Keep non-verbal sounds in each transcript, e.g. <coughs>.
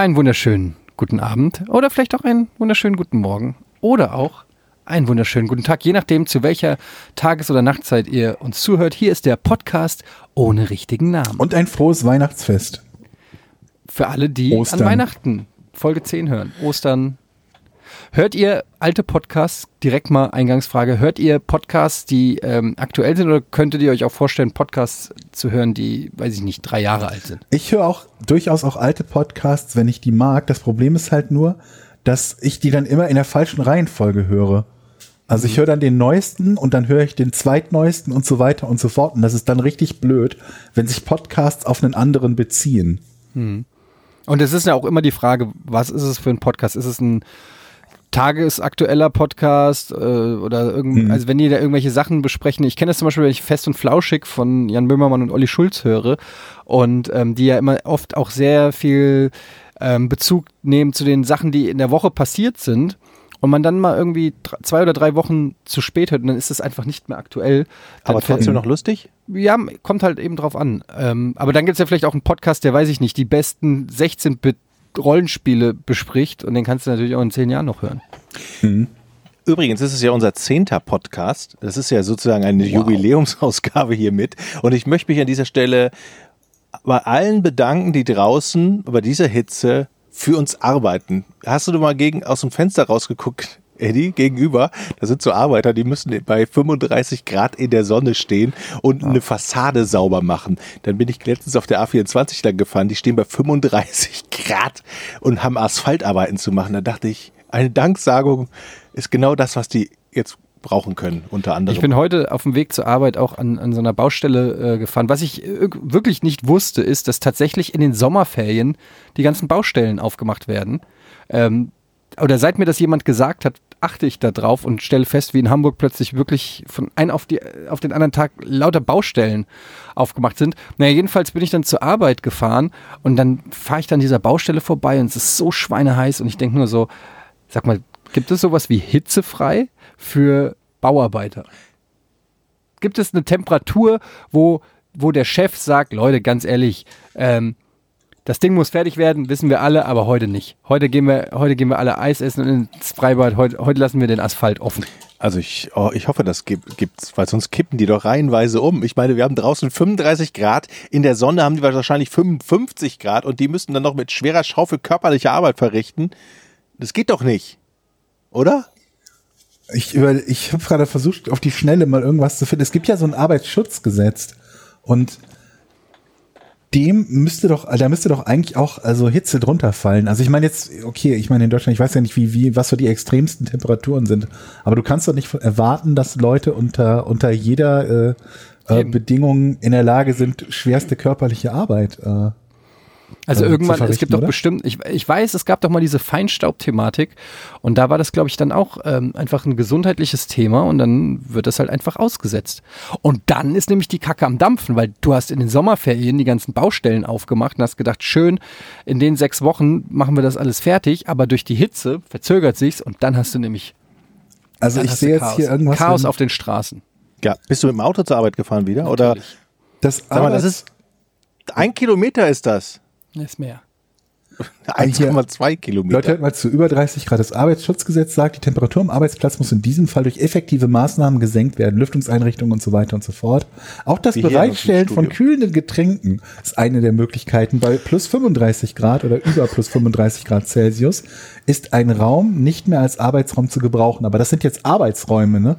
einen wunderschönen guten Abend oder vielleicht auch einen wunderschönen guten Morgen oder auch einen wunderschönen guten Tag, je nachdem, zu welcher Tages- oder Nachtzeit ihr uns zuhört. Hier ist der Podcast ohne richtigen Namen. Und ein frohes Weihnachtsfest. Für alle, die Ostern. an Weihnachten Folge 10 hören. Ostern. Hört ihr alte Podcasts, direkt mal Eingangsfrage, hört ihr Podcasts, die ähm, aktuell sind oder könntet ihr euch auch vorstellen, Podcasts zu hören, die, weiß ich nicht, drei Jahre alt sind? Ich höre auch durchaus auch alte Podcasts, wenn ich die mag. Das Problem ist halt nur, dass ich die dann immer in der falschen Reihenfolge höre. Also ich höre dann den neuesten und dann höre ich den zweitneuesten und so weiter und so fort. Und das ist dann richtig blöd, wenn sich Podcasts auf einen anderen beziehen. Und es ist ja auch immer die Frage, was ist es für ein Podcast? Ist es ein tagesaktueller Podcast äh, oder irgend, also wenn die da irgendwelche Sachen besprechen. Ich kenne das zum Beispiel, wenn ich Fest und Flauschig von Jan Böhmermann und Olli Schulz höre und ähm, die ja immer oft auch sehr viel ähm, Bezug nehmen zu den Sachen, die in der Woche passiert sind. Und man dann mal irgendwie zwei oder drei Wochen zu spät hört, und dann ist es einfach nicht mehr aktuell. Dann Aber trotzdem noch lustig? ja, kommt halt eben drauf an. Ähm, aber dann gibt es ja vielleicht auch einen Podcast, der, weiß ich nicht, die besten 16-Bit-Rollenspiele bespricht und den kannst du natürlich auch in zehn Jahren noch hören. Übrigens ist es ja unser zehnter Podcast. Das ist ja sozusagen eine Jubiläumsausgabe hier mit. Und ich möchte mich an dieser Stelle bei allen bedanken, die draußen bei dieser Hitze für uns arbeiten. Hast du mal gegen, aus dem Fenster rausgeguckt, Eddie, gegenüber? Da sind so Arbeiter, die müssen bei 35 Grad in der Sonne stehen und eine Fassade sauber machen. Dann bin ich letztens auf der A24 lang gefahren, die stehen bei 35 <laughs> Grad und haben Asphaltarbeiten zu machen. Da dachte ich, eine Danksagung ist genau das, was die jetzt brauchen können, unter anderem. Ich bin heute auf dem Weg zur Arbeit auch an, an so einer Baustelle äh, gefahren. Was ich äh, wirklich nicht wusste, ist, dass tatsächlich in den Sommerferien die ganzen Baustellen aufgemacht werden. Ähm, oder seit mir das jemand gesagt hat, achte ich da drauf und stelle fest, wie in Hamburg plötzlich wirklich von einem auf, auf den anderen Tag lauter Baustellen aufgemacht sind. Naja, jedenfalls bin ich dann zur Arbeit gefahren und dann fahre ich dann dieser Baustelle vorbei und es ist so schweineheiß und ich denke nur so, sag mal, gibt es sowas wie hitzefrei für Bauarbeiter? Gibt es eine Temperatur, wo, wo der Chef sagt, Leute, ganz ehrlich, ähm, das Ding muss fertig werden, wissen wir alle, aber heute nicht. Heute gehen wir, heute gehen wir alle Eis essen und ins Freibad. Heute, heute lassen wir den Asphalt offen. Also ich, oh, ich hoffe, das gibt, gibt's, weil sonst kippen die doch reihenweise um. Ich meine, wir haben draußen 35 Grad, in der Sonne haben die wahrscheinlich 55 Grad und die müssen dann noch mit schwerer Schaufel körperliche Arbeit verrichten. Das geht doch nicht, oder? Ich, über, ich habe gerade versucht, auf die Schnelle mal irgendwas zu finden. Es gibt ja so ein Arbeitsschutzgesetz und dem müsste doch, da müsste doch eigentlich auch also Hitze drunter fallen. Also ich meine jetzt, okay, ich meine in Deutschland, ich weiß ja nicht, wie, wie, was so die extremsten Temperaturen sind, aber du kannst doch nicht erwarten, dass Leute unter, unter jeder äh, äh. Bedingung in der Lage sind, schwerste körperliche Arbeit. Äh, Also äh, irgendwann, es gibt doch oder? bestimmt, ich, ich weiß, es gab doch mal diese Feinstaub-Thematik und da war das, glaube ich, dann auch ähm, einfach ein gesundheitliches Thema und dann wird das halt einfach ausgesetzt. Und dann ist nämlich die Kacke am Dampfen, weil du hast in den Sommerferien die ganzen Baustellen aufgemacht und hast gedacht, schön, in den sechs Wochen machen wir das alles fertig, aber durch die Hitze verzögert sich's und dann hast du nämlich also ich sehe jetzt Chaos. hier irgendwas. Chaos auf den Straßen. Ja. Bist du mit dem Auto zur Arbeit gefahren wieder? Oder? Natürlich. das, Sag mal, das ist, ein Kilometer ist das. Das ist mehr. <laughs> 1,2 Kilometer. Leute, hört mal zu, über 30 Grad. Das Arbeitsschutzgesetz sagt, die Temperatur am Arbeitsplatz muss in diesem Fall durch effektive Maßnahmen gesenkt werden, Lüftungseinrichtungen und so weiter und so fort. Auch das Wie Bereitstellen von kühlenden Getränken ist eine der Möglichkeiten. Bei plus 35 Grad oder über plus 35 Grad Celsius ist ein Raum nicht mehr als Arbeitsraum zu gebrauchen. Aber das sind jetzt Arbeitsräume, ne?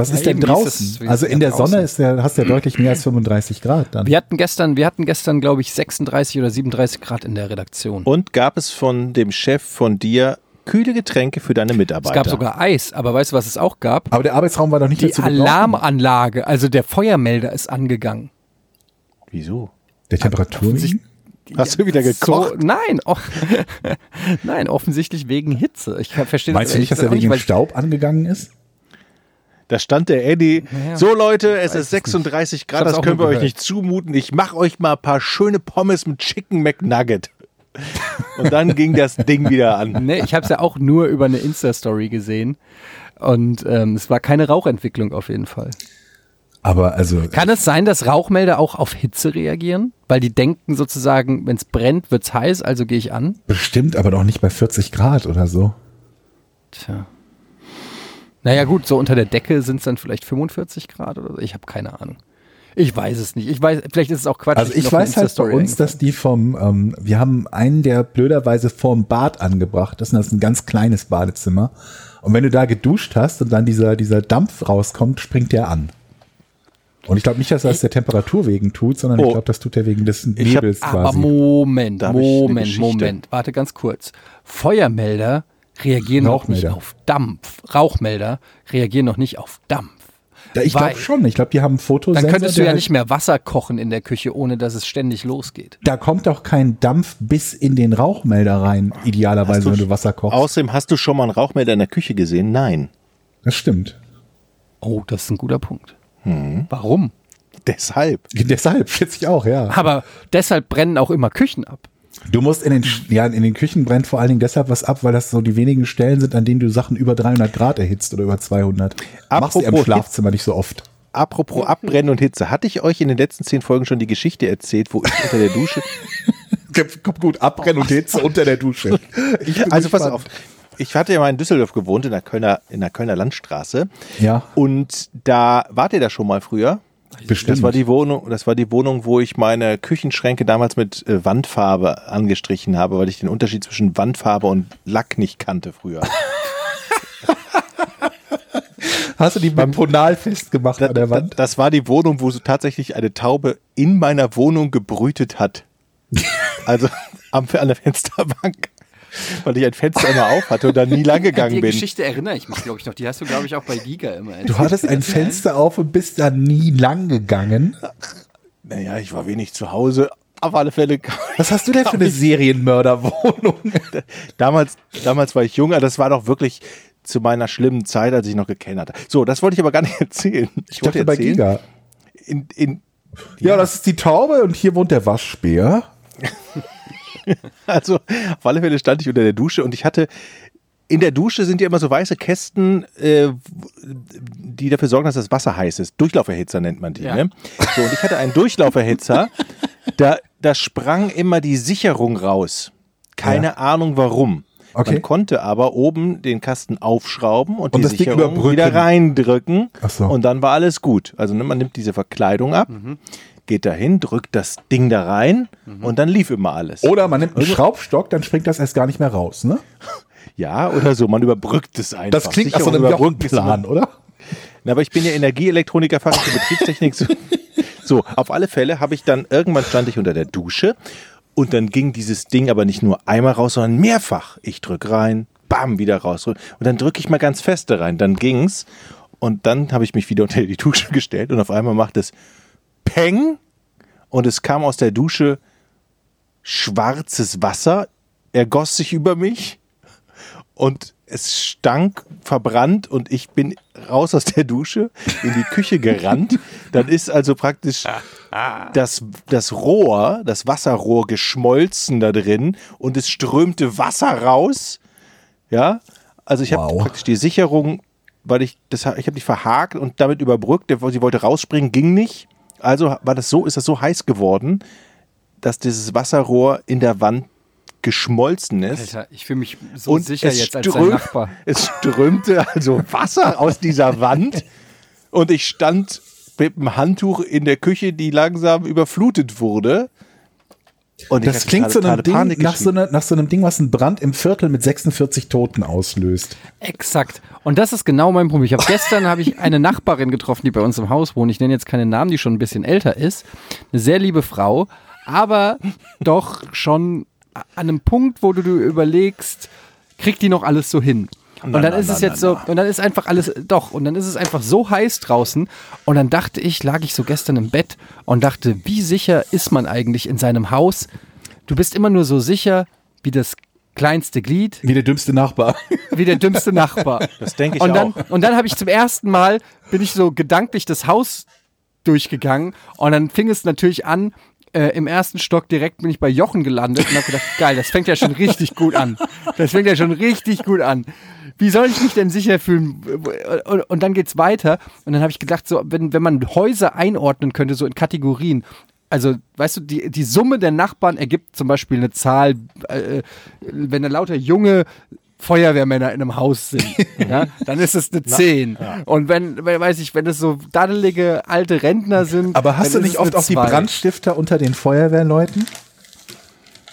Was Ja, ist denn ist draußen? es- ist also es in da der Sonne draußen? ist der, hast du ja <clears throat> deutlich mehr als 35 Grad dann. Wir hatten gestern, wir hatten gestern, glaube ich, 36 oder 37 Grad in der Redaktion. Und gab es von dem Chef von dir kühle Getränke für deine Es Mitarbeiter? gab sogar Eis, aber weißt du, was es auch gab? Aber der Arbeitsraum war doch nicht Die dazu gebrauchen. Alarmanlage, also der Feuermelder ist angegangen. Wieso? Der Temperatur? Hast du wieder gekocht? So, nein, oh, <laughs> nein, offensichtlich wegen Hitze. Ich verstehe Meinst du nicht, dass er wegen Staub angegangen ist? Da stand der Eddie. Naja, so Leute, es ist es 36 Ich Grad, das können wir nur euch gehört. nicht zumuten. Ich mache euch mal ein paar schöne Pommes mit Chicken McNugget. Und dann <laughs> ging das Ding wieder an. Nee, ich habe es ja auch nur über eine Insta-Story gesehen. Und ähm, es war keine Rauchentwicklung auf jeden Fall. Aber also, Kann es sein, dass Rauchmelder auch auf Hitze reagieren? Weil die denken sozusagen, wenn es brennt, wird's heiß, also gehe ich an? bestimmt, aber doch nicht bei 40 Grad oder so. Tja. Naja gut, so unter der Decke sind es dann vielleicht 45 Grad oder so. Ich habe keine Ahnung. Ich weiß es nicht. Ich weiß, vielleicht ist es auch Quatsch. Also ich eine weiß halt bei uns, dass die vom, ähm, wir haben einen, der blöderweise vorm Bad angebracht ist, und das ist ein ganz kleines Badezimmer. Und wenn du da geduscht hast und dann dieser, dieser Dampf rauskommt, springt der an. Und ich glaube nicht, dass er das der Temperatur wegen tut, sondern Oh. ich glaube, das tut er wegen des hab- Nebels Aber quasi. Moment, hab ich eine Moment, Geschichte. Moment. Warte ganz kurz. Feuermelder reagieren noch nicht auf Dampf. Rauchmelder reagieren noch nicht auf Dampf. Ja, ich glaube schon. Ich glaube, die haben Fotosensor. Dann könntest du ja halt- nicht mehr Wasser kochen in der Küche, ohne dass es ständig losgeht. Da kommt doch kein Dampf bis in den Rauchmelder rein, idealerweise, wenn du Wasser kochst. Außerdem hast du schon mal einen Rauchmelder in der Küche gesehen? Nein. Das stimmt. Oh, das ist ein guter Punkt. Hm. Warum? Deshalb. <laughs> Deshalb schätze ich auch, ja. Aber deshalb brennen auch immer Küchen ab. Du musst in den, ja, in den Küchen brennt vor allen Dingen deshalb was ab, weil das so die wenigen Stellen sind, an denen du Sachen über 300 Grad erhitzt oder über 200. Machst du im Apropos Schlafzimmer nicht so oft. Apropos Abbrennen und Hitze. Hatte ich euch in den letzten zehn Folgen schon die Geschichte erzählt, wo ich unter der Dusche. <laughs> Kommt gut, abbrennen und Hitze unter der Dusche. Also pass auf. Ich hatte ja mal in Düsseldorf gewohnt, in der Kölner, in der Kölner Landstraße. Ja, Und da wart ihr da schon mal früher? Bestimmt. Das war die Wohnung, das war die Wohnung, wo ich meine Küchenschränke damals mit äh, Wandfarbe angestrichen habe, weil ich den Unterschied zwischen Wandfarbe und Lack nicht kannte früher. <laughs> Hast du die mit Ponal festgemacht an der Wand? Das war die Wohnung, wo so tatsächlich eine Taube in meiner Wohnung gebrütet hat. <laughs> Also am, an der Fensterbank. <laughs> Weil ich ein Fenster immer auf hatte und dann nie lang gegangen die bin. Geschichte erinnere ich mich, glaube ich, noch. Die hast du, glaube ich, auch bei Giga immer erzählt. Du hattest ein Fenster auf und bist da nie lang gegangen. Naja, ich war wenig zu Hause. Auf alle Fälle. Was hast du denn für eine Serienmörderwohnung? <laughs> Damals, damals war ich junger. Das war doch wirklich zu meiner schlimmen Zeit, als ich noch gekennert hatte. So, das wollte ich aber gar nicht <laughs> erzählen. Ich, Ich wollte dachte bei erzählen, Giga. In, in, Ja, das ist die Taube und hier wohnt der Waschbär. <laughs> Also auf alle Fälle stand ich unter der Dusche und ich hatte in der Dusche sind ja immer so weiße Kästen, äh, die dafür sorgen, dass das Wasser heiß ist. Durchlauferhitzer nennt man die. Ja. Ne? So, und ich hatte einen Durchlauferhitzer, <laughs> da, da sprang immer die Sicherung raus. Keine Ahnung warum. Okay. Man konnte aber oben den Kasten aufschrauben und, Und die Sicherung wieder reindrücken. Ach so. Und dann war alles gut. Also ne, man nimmt diese Verkleidung ab, geht dahin, drückt das Ding da rein und dann lief immer alles. Oder man nimmt einen Schraubstock, dann springt das erst gar nicht mehr raus, ne? <laughs> Ja, oder so. Man überbrückt es einfach. Das klingt nach so einem Jochenplan, oder? Na, aber ich bin ja Energieelektroniker, Fachrichter Betriebstechnik. So, <laughs> so, auf alle Fälle habe ich dann, irgendwann stand ich unter der Dusche und dann ging dieses Ding aber nicht nur einmal raus, sondern mehrfach. Ich drück rein, bam, wieder raus. Und dann drücke ich mal ganz feste rein. Dann ging's. Und dann habe ich mich wieder unter die Dusche <laughs> gestellt und auf einmal macht es Peng und es kam aus der Dusche schwarzes Wasser, ergoss sich über mich und es stank verbrannt und ich bin raus aus der Dusche in die Küche gerannt. <laughs> Dann ist also praktisch das, das Rohr, das Wasserrohr geschmolzen da drin und es strömte Wasser raus. Ja, also ich habe Wow. praktisch die Sicherung, weil ich das, ich habe die verhakt und damit überbrückt. Sie wollte rausspringen, ging nicht. Also war das so, ist das so heiß geworden, dass dieses Wasserrohr in der Wand geschmolzen ist. Alter, ich fühle mich so Und sicher jetzt als dein Nachbar. <laughs> es strömte also Wasser aus dieser Wand und ich stand mit dem Handtuch in der Küche, die langsam überflutet wurde. Und Das klingt so einem Ding, nach, so einer, nach so einem Ding, was einen Brand im Viertel mit 46 Toten auslöst. Exakt. Und das ist genau mein Problem. Ich habe gestern habe ich eine Nachbarin getroffen, die bei uns im Haus wohnt. Ich nenne jetzt keine Namen, die schon ein bisschen älter ist. Eine sehr liebe Frau, aber doch schon an einem Punkt, wo du, du überlegst, kriegt die noch alles so hin? Und dann ist es jetzt so, und dann ist einfach alles, doch, und dann ist es einfach so heiß draußen. Und dann dachte ich, lag ich so gestern im Bett und dachte, wie sicher ist man eigentlich in seinem Haus? Du bist immer nur so sicher wie das kleinste Glied, Wie der dümmste Nachbar. <laughs> wie der dümmste Nachbar. Das denke ich und dann, auch. Und dann habe ich zum ersten Mal, bin ich so gedanklich das Haus durchgegangen und dann fing es natürlich an, äh, im ersten Stock direkt bin ich bei Jochen gelandet und habe gedacht, <laughs> geil, das fängt ja schon richtig gut an. Das fängt ja schon richtig gut an. wie soll ich mich denn sicher fühlen? Und, und dann geht's weiter. Und dann habe ich gedacht, so, wenn, wenn man Häuser einordnen könnte, so in Kategorien, also, weißt du, die, die Summe der Nachbarn ergibt zum Beispiel eine Zahl, äh, wenn da lauter junge Feuerwehrmänner in einem Haus sind, <laughs> ja, dann ist es eine 10. Und wenn, wenn, weiß ich, wenn es so daddelige alte Rentner sind. Aber hast du nicht oft auch die. Brandstifter unter den Feuerwehrleuten?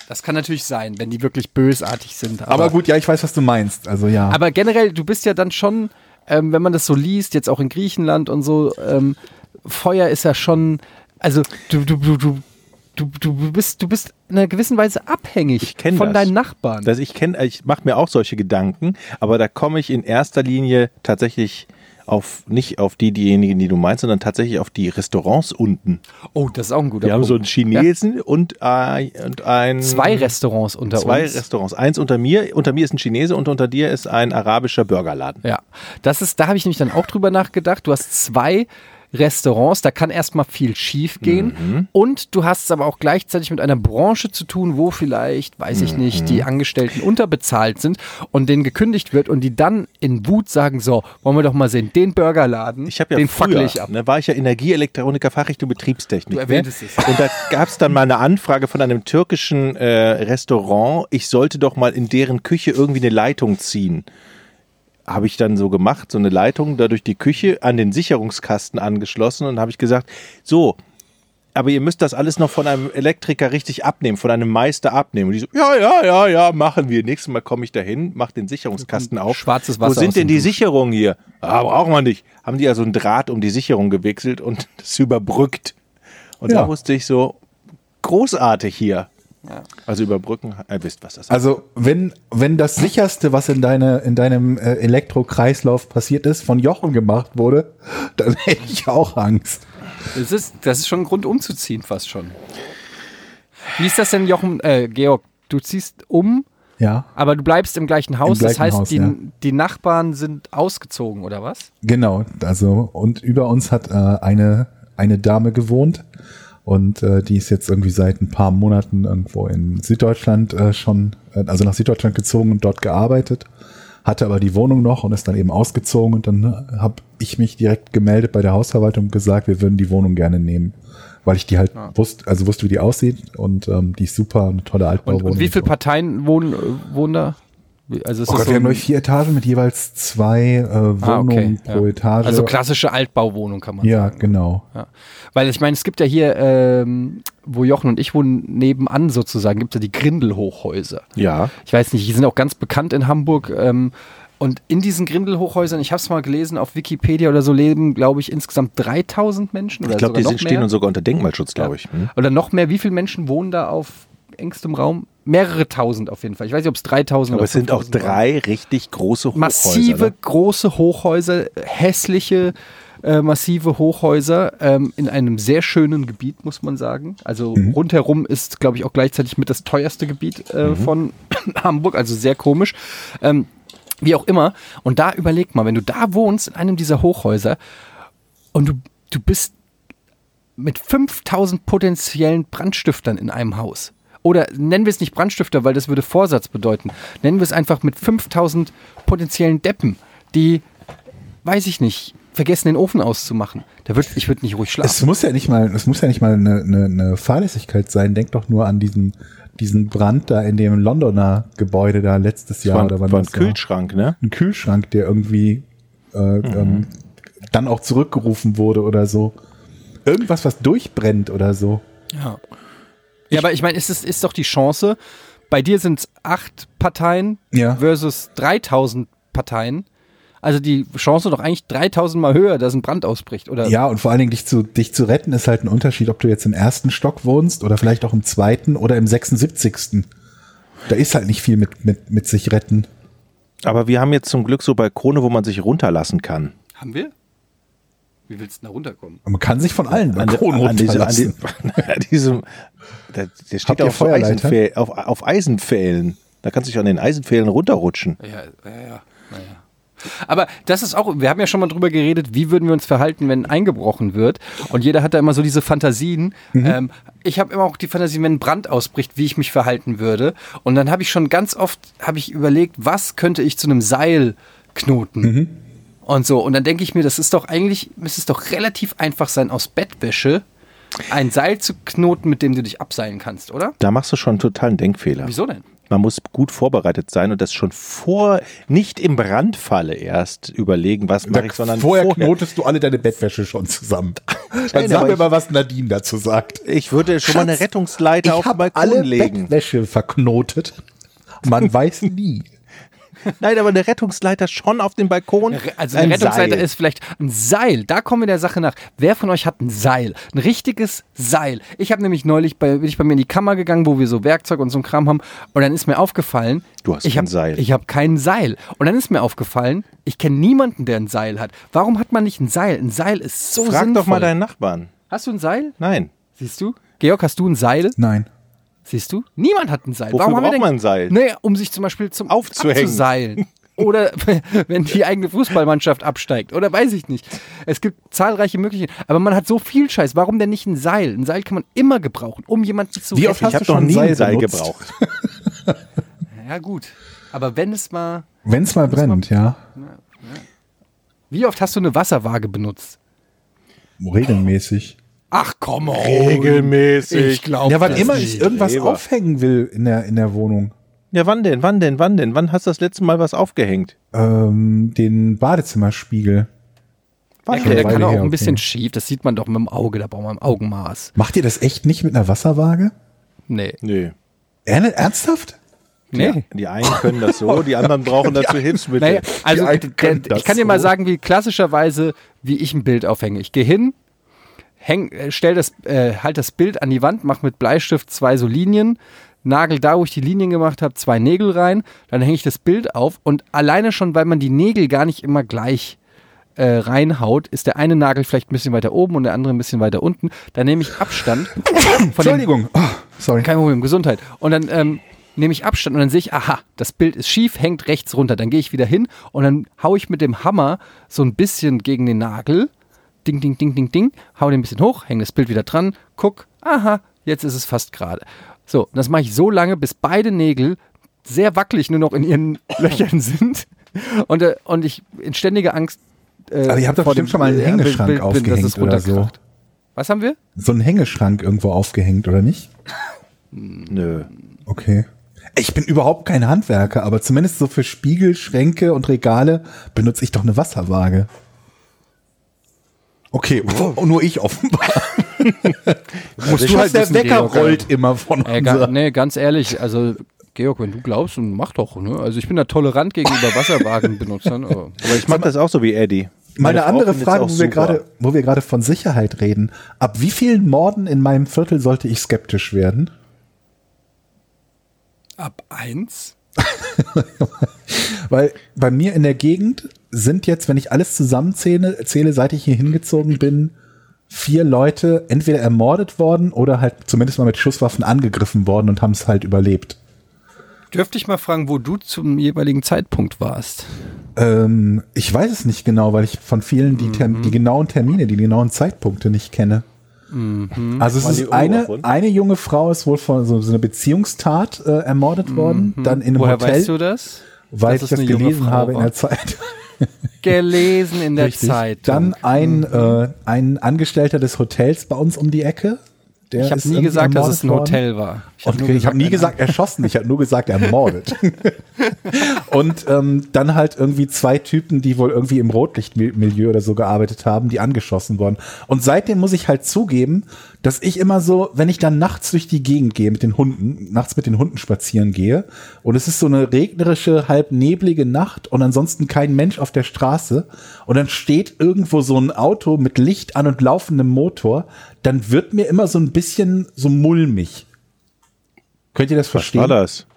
Das kann natürlich sein, wenn die wirklich bösartig sind. Aber gut, ja, ich weiß, was du meinst. Also ja. Aber generell, du bist ja dann schon, ähm, wenn man das so liest, jetzt auch in Griechenland und so, ähm, Feuer ist ja schon, also du, du, du, du, du, du bist, du bist in einer gewissen Weise abhängig von das. deinen Nachbarn. Das ich kenne, ich mache mir auch solche Gedanken, aber da komme ich in erster Linie tatsächlich auf nicht auf die diejenigen, die du meinst, sondern tatsächlich auf die Restaurants unten. oh, das ist auch ein guter Wir haben Punkt. so einen Chinesen und, ein, und ein Zwei Restaurants unter zwei uns. Restaurants. Eins unter mir, unter mir ist ein Chinese und unter dir ist ein arabischer Burgerladen. Ja, das ist, da habe ich nämlich dann auch drüber nachgedacht. Du hast zwei Restaurants, da kann erstmal viel schief gehen. Mhm. Und du hast es aber auch gleichzeitig mit einer Branche zu tun, wo vielleicht, weiß ich nicht, Mhm. die Angestellten unterbezahlt sind und denen gekündigt wird und die dann in Wut sagen: So, wollen wir doch mal sehen, den Burgerladen, Ich ja den früher, fackel ich ab. Ne, war ich ja Energieelektroniker, Fachrichtung Betriebstechnik. Du erwähntest ne? es. Und da gab es dann mal eine Anfrage von einem türkischen äh, Restaurant, ich sollte doch mal in deren Küche irgendwie eine Leitung ziehen. Habe ich dann so gemacht, so eine Leitung da durch die Küche an den Sicherungskasten angeschlossen und habe ich gesagt, so, aber ihr müsst das alles noch von einem Elektriker richtig abnehmen, von einem Meister abnehmen. Und die so, ja, ja, ja, ja, machen wir. Nächstes Mal komme ich dahin, mach den Sicherungskasten auf. schwarzes Wo Wasser aus sind denn die. Sicherungen hier? Ah, brauchen wir nicht. Haben die also einen Draht um die Sicherung gewickelt und <laughs> das überbrückt. Und Ja. da wusste ich so, großartig hier. Also überbrücken, ihr wisst, was das ist. Also wenn, wenn das sicherste, was in, deine, in deinem äh, Elektrokreislauf passiert ist, von Jochen gemacht wurde, dann <laughs> hätte ich auch Angst. Das ist, das ist schon ein Grund umzuziehen, fast schon. Wie ist das denn, Jochen, äh, Georg? Du ziehst um, Ja, aber du bleibst im gleichen Haus. das gleichen heißt, Haus, die, ja. die Nachbarn sind ausgezogen, oder was? genau. Also und über uns hat äh, eine, eine Dame gewohnt und äh, die ist jetzt irgendwie seit ein paar Monaten irgendwo in Süddeutschland äh, schon, äh, also nach Süddeutschland gezogen und dort gearbeitet, hatte aber die Wohnung noch und ist dann eben ausgezogen und dann habe ich mich direkt gemeldet bei der Hausverwaltung und gesagt, wir würden die Wohnung gerne nehmen. Weil ich die halt wusste, also wusste, wie die aussieht und ähm, die ist super, eine tolle Und, Altbauwohnung. und wie viele. Parteien wohnen, äh, wohnen da? Also ist Oh das Gott, so wir haben nur vier Etagen mit jeweils zwei äh, Wohnungen Ah, okay, pro ja. Etage. Also klassische Altbauwohnung kann man Ja, sagen. genau. Ja. Weil ich meine, es gibt ja hier, ähm, wo Jochen und ich wohnen, nebenan sozusagen, gibt es ja die Grindelhochhäuser. ja. Ich weiß nicht, die sind auch ganz bekannt in Hamburg. Ähm, und in diesen Grindelhochhäusern, ich habe es mal gelesen, auf Wikipedia oder so leben, glaube ich, insgesamt 3000 Menschen. Oder Ich glaube, die stehen mehr. und sogar unter Denkmalschutz, glaube ich. Hm? Oder noch mehr. Wie viele Menschen wohnen da auf engstem Raum? Mehrere tausend auf jeden Fall. Ich weiß nicht, ob es 3000 Aber oder es sind auch 5000 waren. drei richtig große Hochhäuser. massive, ne? große Hochhäuser, hässliche, äh, massive Hochhäuser ähm, in einem sehr schönen Gebiet, muss man sagen. Also rundherum ist, glaube ich, auch gleichzeitig mit das teuerste Gebiet äh, von <clears throat> Hamburg, also sehr komisch. Ähm, wie auch immer. Und da überleg mal, wenn du da wohnst, in einem dieser Hochhäuser, und du, du bist mit 5000 potenziellen Brandstiftern in einem Haus. Oder nennen wir es nicht Brandstifter, weil das würde Vorsatz bedeuten. Nennen wir es einfach mit 5000 potenziellen Deppen, die, weiß ich nicht, vergessen den Ofen auszumachen. Da würd, ich würde nicht ruhig schlafen. Es muss ja nicht mal, es muss ja nicht mal eine, eine, eine Fahrlässigkeit sein. Denk doch nur an diesen, diesen Brand da in dem Londoner Gebäude da letztes Das Jahr war, oder wann war ein das war. Kühlschrank, ne? Ein Kühlschrank, der irgendwie äh, ähm, dann auch zurückgerufen wurde oder so. Irgendwas, was durchbrennt oder so. Ja. Ja, aber ich meine, es ist, ist doch die Chance, bei dir sind es acht Parteien Ja. versus 3000 Parteien. Also die Chance doch eigentlich 3000 mal höher, dass ein Brand ausbricht. Oder Ja, und vor allen Dingen dich zu, dich zu retten ist halt ein Unterschied, ob du jetzt im ersten Stock wohnst oder vielleicht auch im zweiten oder im 76. Da ist halt nicht viel mit, mit, mit sich retten. Aber wir haben jetzt zum Glück so Balkone, wo man sich runterlassen kann. haben wir? Wie willst du da runterkommen? Man kann sich von allen An, Balkonen an, an, runterlassen. diesem, <laughs> an diesem, der, der steht auf, so Feuerleiter? Eisenpfähl, auf, auf Eisenpfählen. Da kannst du dich an den Eisenpfählen runterrutschen. Ja, ja, ja. Naja. Aber das ist auch, wir haben ja schon mal drüber geredet, wie würden wir uns verhalten, wenn eingebrochen wird. Und jeder hat da immer so diese Fantasien. Ähm, ich habe immer auch die Fantasie, wenn ein Brand ausbricht, wie ich mich verhalten würde. Und dann habe ich schon ganz oft habe ich überlegt, was könnte ich zu einem Seil knoten. Und so. Und dann denke ich mir, das ist doch eigentlich, müsste es doch relativ einfach sein, aus Bettwäsche ein Seil zu knoten, mit dem du dich abseilen kannst, oder? Da machst du schon einen totalen Denkfehler. Wieso denn? Man muss gut vorbereitet sein und das schon vor, nicht im Brandfalle erst überlegen, was mache ich, sondern vorher, vorher. knotest du alle deine Bettwäsche schon zusammen. <laughs> Dann Nein, sag mir mal, was Nadine dazu sagt. Ich würde schon mal eine Schatz, Rettungsleiter auf den habe Balkon alle legen. Bettwäsche verknotet. Man <laughs> weiß nie. <laughs> Nein, aber eine Rettungsleiter schon auf dem Balkon. Also Ein eine Rettungsleiter Seil. ist vielleicht ein Seil. Da kommen wir der Sache nach. Wer von euch hat ein Seil? Ein richtiges Seil. Ich habe nämlich neulich bei, bin ich bei mir in die Kammer gegangen, wo wir so Werkzeug und so ein Kram haben. Und dann ist mir aufgefallen, Du hast ich kein hab, Seil. Ich habe kein Seil. Und dann ist mir aufgefallen, ich kenne niemanden, der ein Seil hat. Warum hat man nicht ein Seil? Ein Seil ist so Frag sinnvoll. doch mal deinen Nachbarn. Hast du ein Seil? Nein. Siehst du? Georg, hast du ein Seil? Nein. Siehst du? Niemand hat ein Seil. Wofür Warum haben wir braucht denn- man ein Seil? Naja, um sich zum Beispiel zum Aufzuhängen. abzuseilen. <laughs> Oder <laughs> wenn die eigene Fußballmannschaft absteigt. Oder weiß ich nicht. Es gibt zahlreiche Möglichkeiten. Aber man hat so viel Scheiß. Warum denn nicht ein Seil? Ein Seil kann man immer gebrauchen, um jemanden zu Wie oft hast Ich habe du schon nie ein Seil benutzt? gebraucht. <laughs> Ja, gut. Aber wenn es mal. Wenn es mal brennt, ja. Wie oft hast du eine Wasserwaage benutzt? Regelmäßig. Ach komm, on. Regelmäßig. Ich glaube. Ja, wann immer ich irgendwas Streber. aufhängen will in der, in der Wohnung. Ja, wann denn? Wann denn? Wann denn? Wann hast du das letzte Mal was aufgehängt? Ähm, den Badezimmerspiegel. Eine der kann auch her, ein bisschen okay. schief. Das sieht man doch mit dem Auge. Da braucht man ein Augenmaß. Macht ihr das echt nicht mit einer Wasserwaage? Nee. Nö. Erne- Ernsthaft? Nee. Die einen können das so, die anderen brauchen <laughs> dazu Hilfsmittel. Naja, also der, ich kann dir mal so. sagen, wie klassischerweise, wie ich ein Bild aufhänge. Ich gehe hin, häng, äh, stell das, äh, halt das Bild an die Wand, mach mit Bleistift zwei so Linien, nagel da, wo ich die Linien gemacht habe, zwei Nägel rein, dann hänge ich das Bild auf und alleine schon, weil man die Nägel gar nicht immer gleich äh, reinhaut, ist der eine Nagel vielleicht ein bisschen weiter oben und der andere ein bisschen weiter unten. Dann nehme ich Abstand <coughs> Entschuldigung. Oh, sorry. kein Problem, Gesundheit. Und dann ähm, nehme ich Abstand und dann sehe ich, aha, das Bild ist schief, hängt rechts runter. Dann gehe ich wieder hin und dann haue ich mit dem Hammer so ein bisschen gegen den Nagel. Ding, ding, ding, ding, ding. Hau den ein bisschen hoch, hänge das Bild wieder dran, guck, aha, jetzt ist es fast gerade. So, und das mache ich so lange, bis beide Nägel sehr wackelig nur noch in ihren <laughs> Löchern sind. Und, äh, und ich in ständiger Angst. Äh, Aber ihr habt doch vor bestimmt dem, schon mal einen äh, Hängeschrank Bild bin, dass aufgehängt es oder so. Was haben wir? So einen Hängeschrank irgendwo aufgehängt, oder nicht? <laughs> Nö. Okay. Ich bin überhaupt kein Handwerker, aber zumindest so für Spiegel, Schränke und Regale benutze ich doch eine Wasserwaage. Okay, oh, <laughs> nur ich offenbar. <laughs> Musst ich du halt der wissen, Wecker Georg, rollt immer von unser. ga, nee, ganz ehrlich, also Georg, wenn du glaubst, dann mach doch. Ne? Also ich bin da tolerant gegenüber Wasserwagenbenutzern. Aber <laughs> ich mag das auch so wie Eddie. Meine Frau andere Frage, auch wo wir super. gerade, wo wir gerade von Sicherheit reden. Ab wie vielen Morden in meinem Viertel sollte ich skeptisch werden? ab eins? Weil bei mir in der Gegend sind jetzt, wenn ich alles zusammenzähle, zähle, seit ich hier hingezogen bin, vier Leute entweder ermordet worden oder halt zumindest mal mit Schusswaffen angegriffen worden und haben es halt überlebt. Dürfte ich mal fragen, wo du zum jeweiligen Zeitpunkt warst? Ähm, ich weiß es nicht genau, weil ich von vielen die, Term die genauen Termine, die genauen Zeitpunkte nicht kenne. Also es ist eine, eine junge Frau ist wohl von so, so einer Beziehungstat äh, ermordet worden, dann in einem Woher Hotel, weißt du das? weil ich das gelesen habe in der Zeit. Gelesen in der Richtig. Zeitung. Dann ein, äh, ein Angestellter des Hotels bei uns um die Ecke. Der ich habe nie gesagt, dass es ein. Hotel war. Ich habe nie ein- gesagt erschossen, ich habe nur gesagt ermordet. <laughs> und ähm, dann halt irgendwie zwei Typen, die wohl irgendwie im Rotlichtmilieu oder so gearbeitet haben, die angeschossen wurden. Und seitdem muss ich halt zugeben, dass ich immer so, wenn ich dann nachts durch die Gegend gehe mit den Hunden, nachts mit den Hunden spazieren gehe und es ist so eine regnerische, halb neblige Nacht und ansonsten kein Mensch auf der Straße und dann steht irgendwo so ein Auto mit Licht an und laufendem Motor, dann wird mir immer so ein bisschen so mulmig. Könnt ihr das Was verstehen? war das?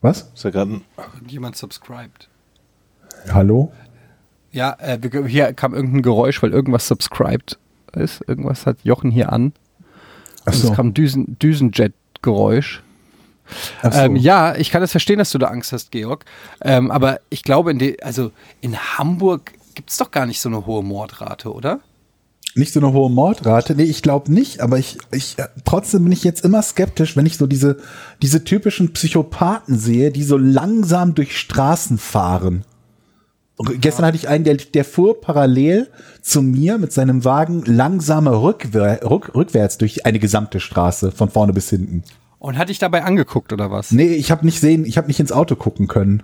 Was? Ist da gerade ein Jemand subscribed. Hallo? Ja, äh, hier kam irgendein Geräusch, weil irgendwas subscribed ist. Irgendwas hat Jochen hier an. Ach Und so. es kam Düsen, Düsenjet-Geräusch. So. Ähm, ja, ich kann das verstehen, dass du da Angst hast, Georg. Ähm, aber ich glaube, in de, also in Hamburg gibt es doch gar nicht so eine hohe Mordrate, oder? Nicht so eine hohe Mordrate? Nee, ich glaube nicht, aber ich, ich, äh, trotzdem bin ich jetzt immer skeptisch, wenn ich so diese, diese typischen Psychopathen sehe, die so langsam durch Straßen fahren. Und Gestern hatte ich einen, der, der fuhr parallel zu mir mit seinem Wagen langsamer rückwär, rück, rückwärts durch eine gesamte Straße, von vorne bis hinten. Und hat dich dabei angeguckt, oder was? Nee, ich habe nicht sehen, ich habe nicht ins Auto gucken können.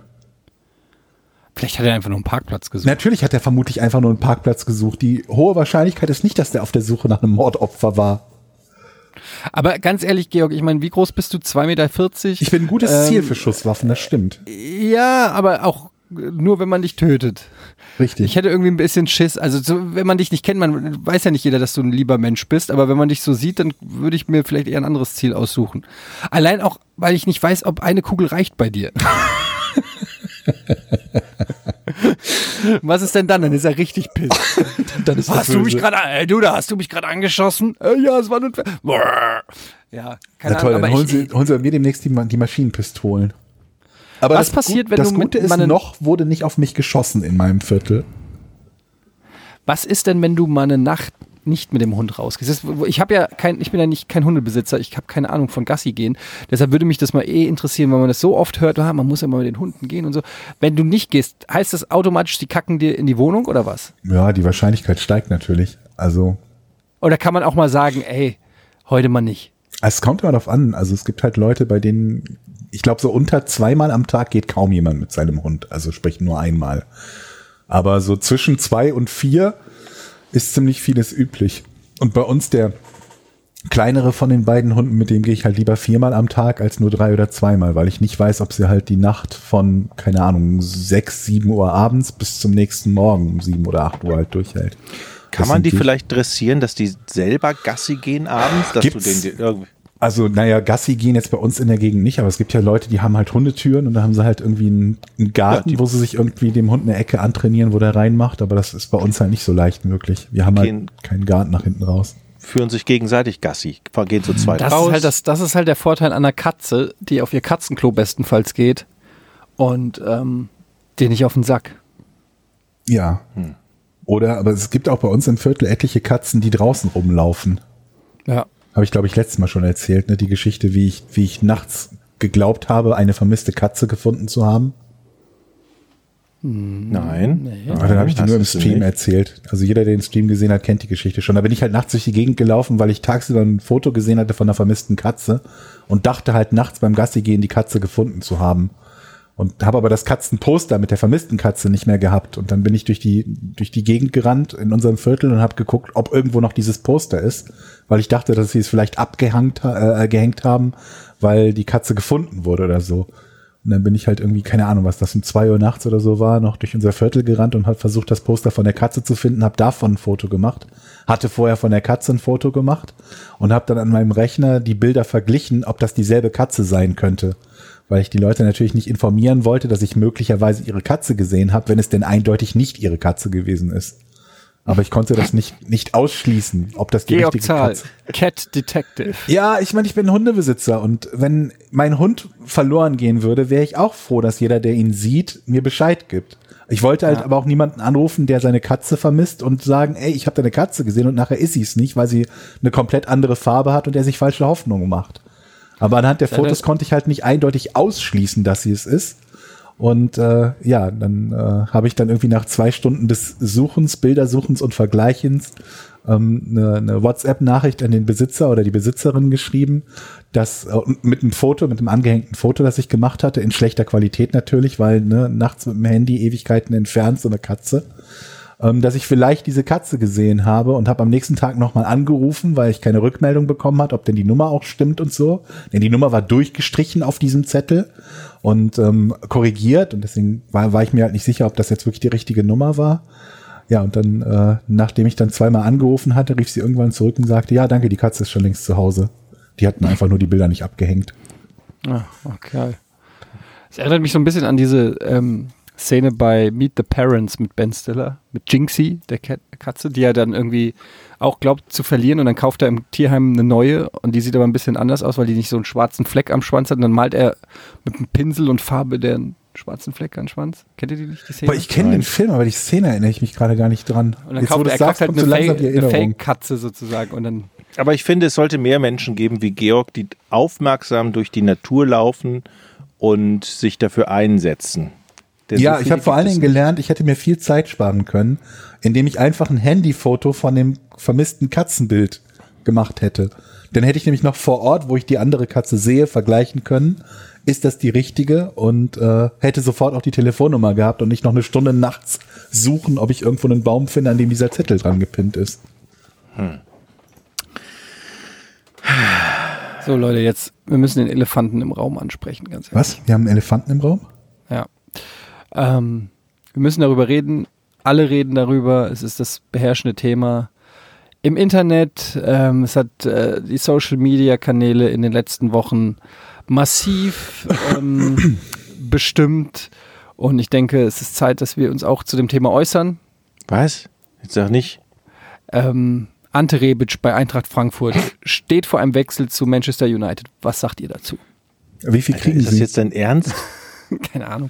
Vielleicht hat er einfach nur einen Parkplatz gesucht. Natürlich hat er vermutlich einfach nur einen Parkplatz gesucht. Die hohe Wahrscheinlichkeit ist nicht, dass der auf der Suche nach einem Mordopfer war. Aber ganz ehrlich, Georg, ich meine, wie groß bist du? 2,40 Meter? Ich bin ein gutes Ähm, Ziel für Schusswaffen, das stimmt. Ja, aber auch nur, wenn man dich tötet. Richtig. Ich hätte irgendwie ein bisschen Schiss. Also, so, wenn man dich nicht kennt, man weiß ja nicht jeder, dass du ein lieber Mensch bist, aber wenn man dich so sieht, dann würde ich mir vielleicht eher ein anderes Ziel aussuchen. Allein auch, weil ich nicht weiß, ob eine Kugel reicht bei dir. Was ist denn dann? Dann ist er richtig piss. <laughs> dann ist Hast du mich gerade, äh, du, da hast du mich gerade angeschossen? Äh, ja, es war nur. Brrr. Ja, keine Na toll, Ahnung. dann holen ich, sie, holen sie mir demnächst die, die Maschinenpistolen. Aber Was das passiert, Gut- wenn das du mit Gute ist, meinen- noch wurde nicht auf mich geschossen in meinem Viertel. Was ist denn, wenn du mal eine Nacht nicht mit dem Hund rausgehst? Ich habe ja kein, ich bin ja nicht kein Hundebesitzer, ich habe keine Ahnung von Gassi gehen. Deshalb würde mich das mal eh interessieren, weil man das so oft hört, ah, man muss ja mal mit den Hunden gehen und so. Wenn du nicht gehst, heißt das automatisch, die kacken dir in die Wohnung oder was? Ja, die Wahrscheinlichkeit steigt natürlich. Also, Oder kann man auch mal sagen, ey, heute mal nicht? es kommt immer darauf an. Also es gibt halt Leute, bei denen, ich glaube, so unter zweimal am Tag geht kaum jemand mit seinem Hund. Also sprich nur einmal. Aber so zwischen zwei und vier ist ziemlich vieles üblich. Und bei uns der kleinere von den beiden Hunden, mit dem gehe ich halt lieber viermal am Tag als nur drei oder zweimal, weil ich nicht weiß, ob sie halt die Nacht von, keine Ahnung, sechs, sieben Uhr abends bis zum nächsten Morgen um sieben oder acht Uhr halt durchhält. Kann Das man sind die vielleicht dressieren, dass die selber Gassi gehen abends? Dass Gibt's? du den irgendwie. Also, naja, Gassi gehen jetzt bei uns in der Gegend nicht, aber es gibt ja Leute, die haben halt Hundetüren und da haben sie halt irgendwie einen, einen Garten, Ja, wo sie sich irgendwie dem Hund eine Ecke antrainieren, wo der reinmacht, aber das ist bei uns halt nicht so leicht möglich. Wir haben Gehen- halt keinen Garten nach hinten raus. führen sich gegenseitig Gassi. Gehen zu zweit Das raus. ist, halt das, das ist halt der Vorteil einer Katze, die auf ihr Katzenklo bestenfalls geht und ähm, dir nicht auf den Sack. Ja. Oder, aber es gibt auch bei uns im Viertel etliche Katzen, die draußen rumlaufen. Ja. Habe ich, glaube ich, letztes Mal schon erzählt, ne? Die Geschichte, wie ich, wie ich nachts geglaubt habe, eine vermisste Katze gefunden zu haben. Nein. Aber dann habe ich die nur im Stream erzählt. Also jeder, der den Stream gesehen hat, kennt die Geschichte schon. Da bin ich halt nachts durch die Gegend gelaufen, weil ich tagsüber ein Foto gesehen hatte von einer vermissten Katze und dachte halt nachts beim Gassi gehen die Katze gefunden zu haben. Und habe aber das Katzenposter mit der vermissten Katze nicht mehr gehabt. Und dann bin ich durch die, durch die Gegend gerannt in unserem Viertel und habe geguckt, ob irgendwo noch dieses Poster ist, weil ich dachte, dass sie es vielleicht abgehängt äh, gehängt haben, weil die Katze gefunden wurde oder so. Und dann bin ich halt irgendwie, keine Ahnung, was das um zwei Uhr nachts oder so war, noch durch unser Viertel gerannt und habe versucht, das Poster von der Katze zu finden, habe davon ein Foto gemacht, hatte vorher von der Katze ein Foto gemacht und habe dann an meinem Rechner die Bilder verglichen, ob das dieselbe Katze sein könnte. Weil ich die Leute natürlich nicht informieren wollte, dass ich möglicherweise ihre Katze gesehen habe, wenn es denn eindeutig nicht ihre Katze gewesen ist. Aber ich konnte das nicht, nicht ausschließen, ob das die Georg richtige Zahl, Katze Cat Detective. ja, ich meine, ich bin Hundebesitzer und wenn mein Hund verloren gehen würde, wäre ich auch froh, dass jeder, der ihn sieht, mir Bescheid gibt. Ich wollte halt Ja. aber auch niemanden anrufen, der seine Katze vermisst und sagen, ey, ich habe deine Katze gesehen und nachher ist sie es nicht, weil sie eine komplett andere Farbe hat und der sich falsche Hoffnungen macht. Aber anhand der Fotos konnte ich halt nicht eindeutig ausschließen, dass sie es ist. Und äh, ja, dann äh, habe ich dann irgendwie nach zwei Stunden des Suchens, Bildersuchens und Vergleichens ähm, eine, eine WhatsApp-Nachricht an den Besitzer oder die Besitzerin geschrieben, dass äh, mit einem Foto, mit einem angehängten Foto, das ich gemacht hatte, in schlechter Qualität natürlich, weil ne, nachts mit dem Handy Ewigkeiten entfernt so eine Katze ähm, dass ich vielleicht diese Katze gesehen habe und habe am nächsten Tag nochmal angerufen, weil ich keine Rückmeldung bekommen hat, ob denn die Nummer auch stimmt und so. Denn die Nummer war durchgestrichen auf diesem Zettel und ähm, korrigiert und deswegen war, war ich mir halt nicht sicher, ob das jetzt wirklich die richtige Nummer war. Ja, und dann, äh, nachdem ich dann zweimal angerufen hatte, rief sie irgendwann zurück und sagte, ja, danke, die Katze ist schon längst zu Hause. Die hatten einfach nur die Bilder nicht abgehängt. Ah, okay. Es erinnert mich so ein bisschen an diese ähm, Szene bei Meet the Parents mit Ben Stiller, mit Jinxie, der Katze, die er dann irgendwie auch glaubt zu verlieren und dann kauft er im Tierheim eine neue und die sieht aber ein bisschen anders aus, weil die nicht so einen schwarzen Fleck am Schwanz hat und dann malt er mit einem Pinsel und Farbe den schwarzen Fleck an den Schwanz. Kennt ihr die nicht, die Szene? ich kenne den Film, aber die Szene erinnere ich mich gerade gar nicht dran. Und dann Jetzt, kauft er sagst, halt eine Fake-Katze sozusagen und dann aber ich finde, es sollte mehr Menschen geben wie Georg, die aufmerksam durch die Natur laufen und sich dafür einsetzen. Ja, ich habe vor allen Dingen gelernt, ich hätte mir viel Zeit sparen können, indem ich einfach ein Handyfoto von dem vermissten Katzenbild gemacht hätte. Dann hätte ich nämlich noch vor Ort, wo ich die andere Katze sehe, vergleichen können, ist das die richtige und äh, hätte sofort auch die Telefonnummer gehabt und nicht noch eine Stunde nachts suchen, ob ich irgendwo einen Baum finde, an dem dieser Zettel dran gepinnt ist. Hm. So Leute, jetzt, wir müssen den Elefanten im Raum ansprechen, ganz ehrlich. Was? Wir haben einen Elefanten im Raum? Ähm, wir müssen darüber reden. Alle reden darüber. Es ist das beherrschende Thema im Internet. Ähm, es hat äh, die Social-Media-Kanäle in den letzten Wochen massiv ähm, <coughs> bestimmt. Und ich denke, es ist Zeit, dass wir uns auch zu dem Thema äußern. Was? Jetzt sag nicht. Ähm, Ante Rebic bei Eintracht Frankfurt steht vor einem Wechsel zu Manchester United. Was sagt ihr dazu? Wie viel kriegen Alter, ist das jetzt dein Ernst? <laughs> <laughs> Keine Ahnung.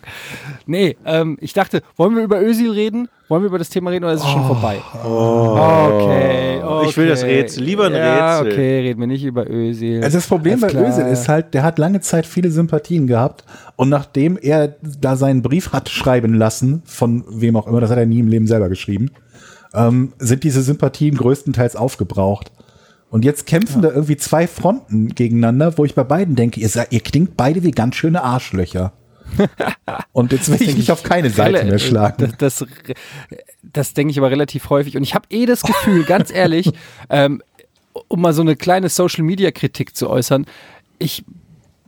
Nee, ähm, ich dachte, wollen wir über Özil reden? Wollen wir über das Thema reden oder ist es oh, schon vorbei? Oh, okay, okay, Ich will das Rätsel. Lieber ein ja, Rätsel. Okay, reden wir nicht über Özil. Also das Problem bei Özil ist halt, der hat lange Zeit viele Sympathien gehabt und nachdem er da seinen Brief hat schreiben lassen, von wem auch immer, das hat er nie im Leben selber geschrieben, ähm, sind diese Sympathien größtenteils aufgebraucht. Und jetzt kämpfen ja. da irgendwie zwei Fronten gegeneinander, wo ich bei beiden denke, ihr, ihr klingt beide wie ganz schöne Arschlöcher. <laughs> und jetzt will ich mich auf keine Seite mehr schlagen. Das, das, das denke ich aber relativ häufig. Und ich habe eh das Gefühl, ganz ehrlich, <laughs> ähm, um mal so eine kleine Social-Media-Kritik zu äußern, ich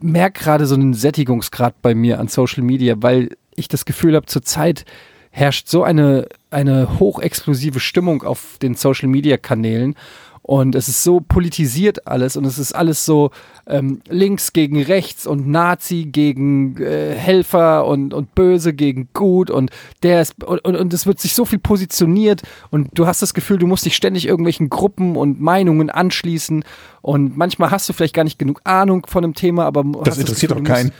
merke gerade so einen Sättigungsgrad bei mir an Social Media, weil ich das Gefühl habe, zurzeit herrscht so eine, eine hochexplosive Stimmung auf den Social-Media-Kanälen und es ist so politisiert alles und es ist alles so ähm, links gegen rechts und Nazi gegen äh, Helfer und, und Böse gegen Gut und der ist und, und, und es wird sich so viel positioniert und du hast das Gefühl, du musst dich ständig irgendwelchen Gruppen und Meinungen anschließen und manchmal hast du vielleicht gar nicht genug Ahnung von einem Thema, aber das interessiert doch keinen.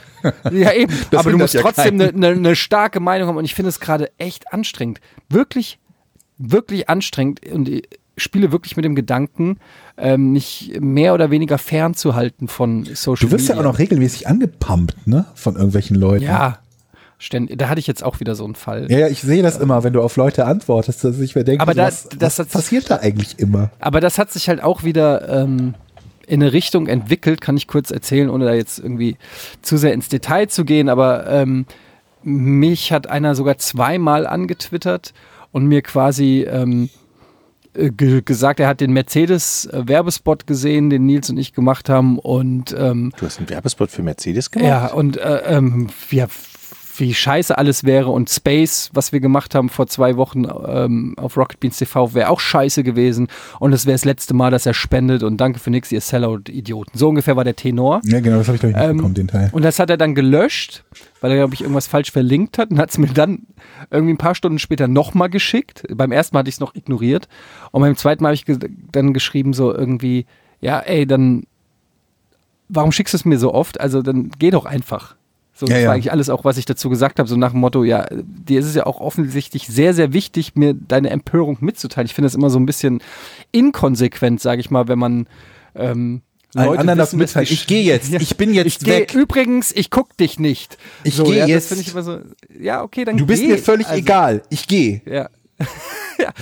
Ja eben, <laughs> aber du musst ja trotzdem eine ne, ne starke Meinung haben und ich finde es gerade echt anstrengend, wirklich wirklich anstrengend und spiele wirklich mit dem Gedanken, ähm, mich mehr oder weniger fernzuhalten von Social Media. Du wirst Media. ja auch noch regelmäßig angepumpt, ne? Von irgendwelchen Leuten. Ja. Ständig. Da hatte ich jetzt auch wieder so einen Fall. Ja, ja ich sehe das immer, wenn du auf Leute antwortest, dass ich mir denke, aber das, was, das was passiert da eigentlich immer? Aber das hat sich halt auch wieder ähm, in eine Richtung entwickelt, kann ich kurz erzählen, ohne da jetzt irgendwie zu sehr ins Detail zu gehen, aber ähm, mich hat einer sogar zweimal angetwittert und mir quasi ähm, äh, gesagt, er hat den Mercedes-Werbespot gesehen, den Nils und ich gemacht haben. Und, ähm, du hast einen Werbespot für Mercedes gemacht? Ja, und äh, ähm, ja, wie scheiße alles wäre und Space, was wir gemacht haben vor zwei Wochen ähm, auf Rocket Beans TV, wäre auch scheiße gewesen und es wäre das letzte Mal, dass er spendet und danke für nichts, ihr Sellout-Idioten. So ungefähr war der Tenor. Ja, genau, das habe ich glaube ich nicht ähm, bekommen, den Teil. Und das hat er dann gelöscht, weil er, glaube ich, irgendwas falsch verlinkt hat und hat es mir dann irgendwie ein paar Stunden später nochmal geschickt. Beim ersten Mal hatte ich es noch ignoriert und beim zweiten Mal habe ich ge dann geschrieben so irgendwie, ja, ey, dann warum schickst du es mir so oft? Also dann geh doch einfach. So, ja, das war eigentlich alles auch, was ich dazu gesagt habe, so nach dem Motto, ja, dir ist es ja auch offensichtlich sehr, sehr wichtig, mir deine Empörung mitzuteilen. Ich finde das immer so ein bisschen inkonsequent, sage ich mal, wenn man ähm, Leute anderen das mitteilen. Ich gehe jetzt. Ja. Ich bin jetzt ich weg. Übrigens, ich guck dich nicht. Ich so, gehe ja, jetzt. Ich so, ja, okay, dann Du bist geh. mir völlig also, egal. Ich gehe. Ja. <laughs> ja,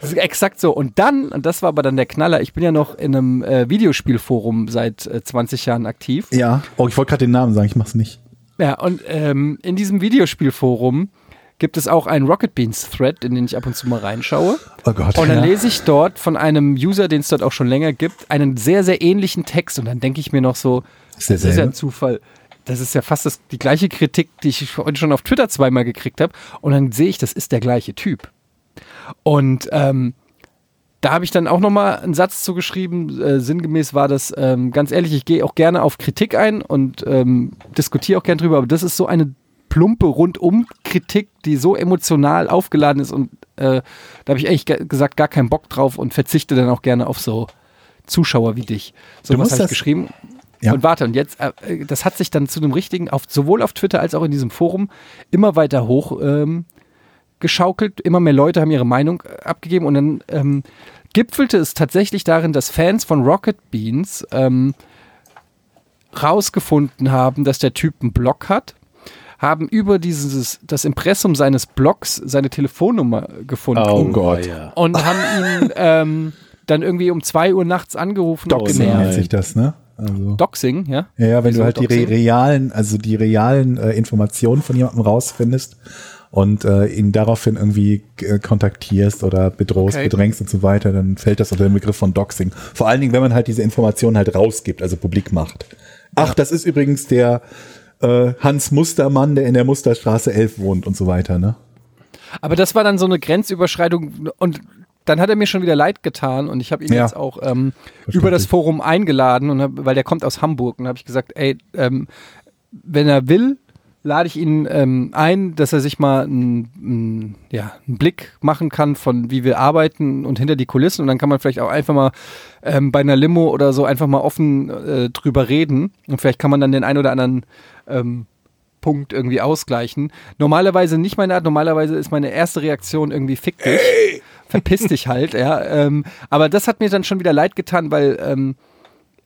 das ist exakt so. Und dann, und das war aber dann der Knaller, ich bin ja noch in einem äh, Videospielforum seit äh, 20 Jahren aktiv. Ja. Oh, ich wollte gerade den Namen sagen, ich mach's nicht. Ja, und ähm, in diesem Videospielforum gibt es auch einen Rocket Beans Thread, in den ich ab und zu mal reinschaue. Oh Gott. Und dann ja. lese ich dort von einem User, den es dort auch schon länger gibt, einen sehr, sehr ähnlichen Text. Und dann denke ich mir noch so, ist das ist ja ein Zufall. Das ist ja fast das, die gleiche Kritik, die ich schon auf Twitter zweimal gekriegt habe. Und dann sehe ich, das ist der gleiche Typ. Und ähm, da habe ich dann auch nochmal einen Satz zugeschrieben. Äh, sinngemäß war das, ähm, ganz ehrlich, ich gehe auch gerne auf Kritik ein und ähm, diskutiere auch gerne drüber, aber das ist so eine plumpe rundum Kritik, die so emotional aufgeladen ist und äh, da habe ich eigentlich gesagt, gar keinen Bock drauf und verzichte dann auch gerne auf so Zuschauer wie dich. So was habe ich geschrieben. Ja. Und warte, und jetzt, äh, das hat sich dann zu einem richtigen, auf, sowohl auf Twitter als auch in diesem Forum, immer weiter hoch ähm, geschaukelt. Immer mehr Leute haben ihre Meinung äh, abgegeben und dann ähm, gipfelte es tatsächlich darin, dass Fans von Rocket Beans ähm, rausgefunden haben, dass der Typ einen Blog hat, haben über dieses das Impressum seines Blogs seine Telefonnummer gefunden. Oh Gott. Und haben ihn ähm, dann irgendwie um zwei Uhr nachts angerufen Doxing und nennt sich das, ne? Also, Doxing, ja? Ja, ja wenn du halt Doxing? die realen, also die realen äh, Informationen von jemandem rausfindest und äh, ihn daraufhin irgendwie äh, kontaktierst oder bedrohst, okay. bedrängst und so weiter, dann fällt das unter den Begriff von Doxing. Vor allen Dingen, wenn man halt diese Informationen halt rausgibt, also publik macht. Ach, das ist übrigens der äh, Hans Mustermann, der in der Musterstraße 11 wohnt und so weiter, ne? Aber das war dann so eine Grenzüberschreitung und dann hat er mir schon wieder leid getan und ich habe ihn ja. jetzt auch ähm, über das Forum eingeladen und hab, weil der kommt aus Hamburg und habe ich gesagt, ey, ähm, wenn er will, lade ich ihn ähm, ein, dass er sich mal einen ja, einen Blick machen kann von wie wir arbeiten und hinter die Kulissen und dann kann man vielleicht auch einfach mal ähm, bei einer Limo oder so einfach mal offen äh, drüber reden und vielleicht kann man dann den einen oder anderen ähm, Punkt irgendwie ausgleichen. Normalerweise nicht meine Art, normalerweise ist meine erste Reaktion irgendwie fick dich, hey. verpiss dich halt, ja. Ähm, aber das hat mir dann schon wieder leid getan, weil ähm,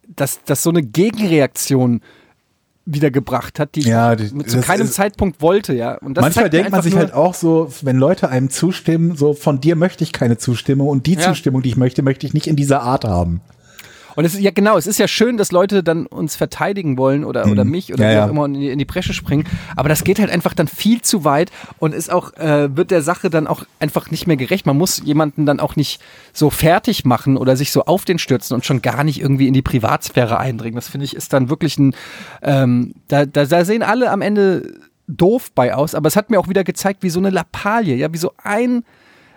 das, das so eine Gegenreaktion wiedergebracht hat, die ja, die, zu keinem Zeitpunkt wollte, ja. Und manchmal denkt man sich halt auch so, wenn Leute einem zustimmen, so von dir möchte ich keine Zustimmung und die ja. Zustimmung, die ich möchte, möchte ich nicht in dieser Art haben. Und es ist ja genau, es ist ja schön, dass Leute dann uns verteidigen wollen oder, mhm. oder mich oder ja, wie auch immer in die, in die Bresche springen. Aber das geht halt einfach dann viel zu weit und ist auch, äh, wird der Sache dann auch einfach nicht mehr gerecht. Man muss jemanden dann auch nicht so fertig machen oder sich so auf den stürzen und schon gar nicht irgendwie in die Privatsphäre eindringen. Das finde ich ist dann wirklich ein, ähm, da, da, da sehen alle am Ende doof bei aus, aber es hat mir auch wieder gezeigt, wie so eine Lappalie, ja, wie so ein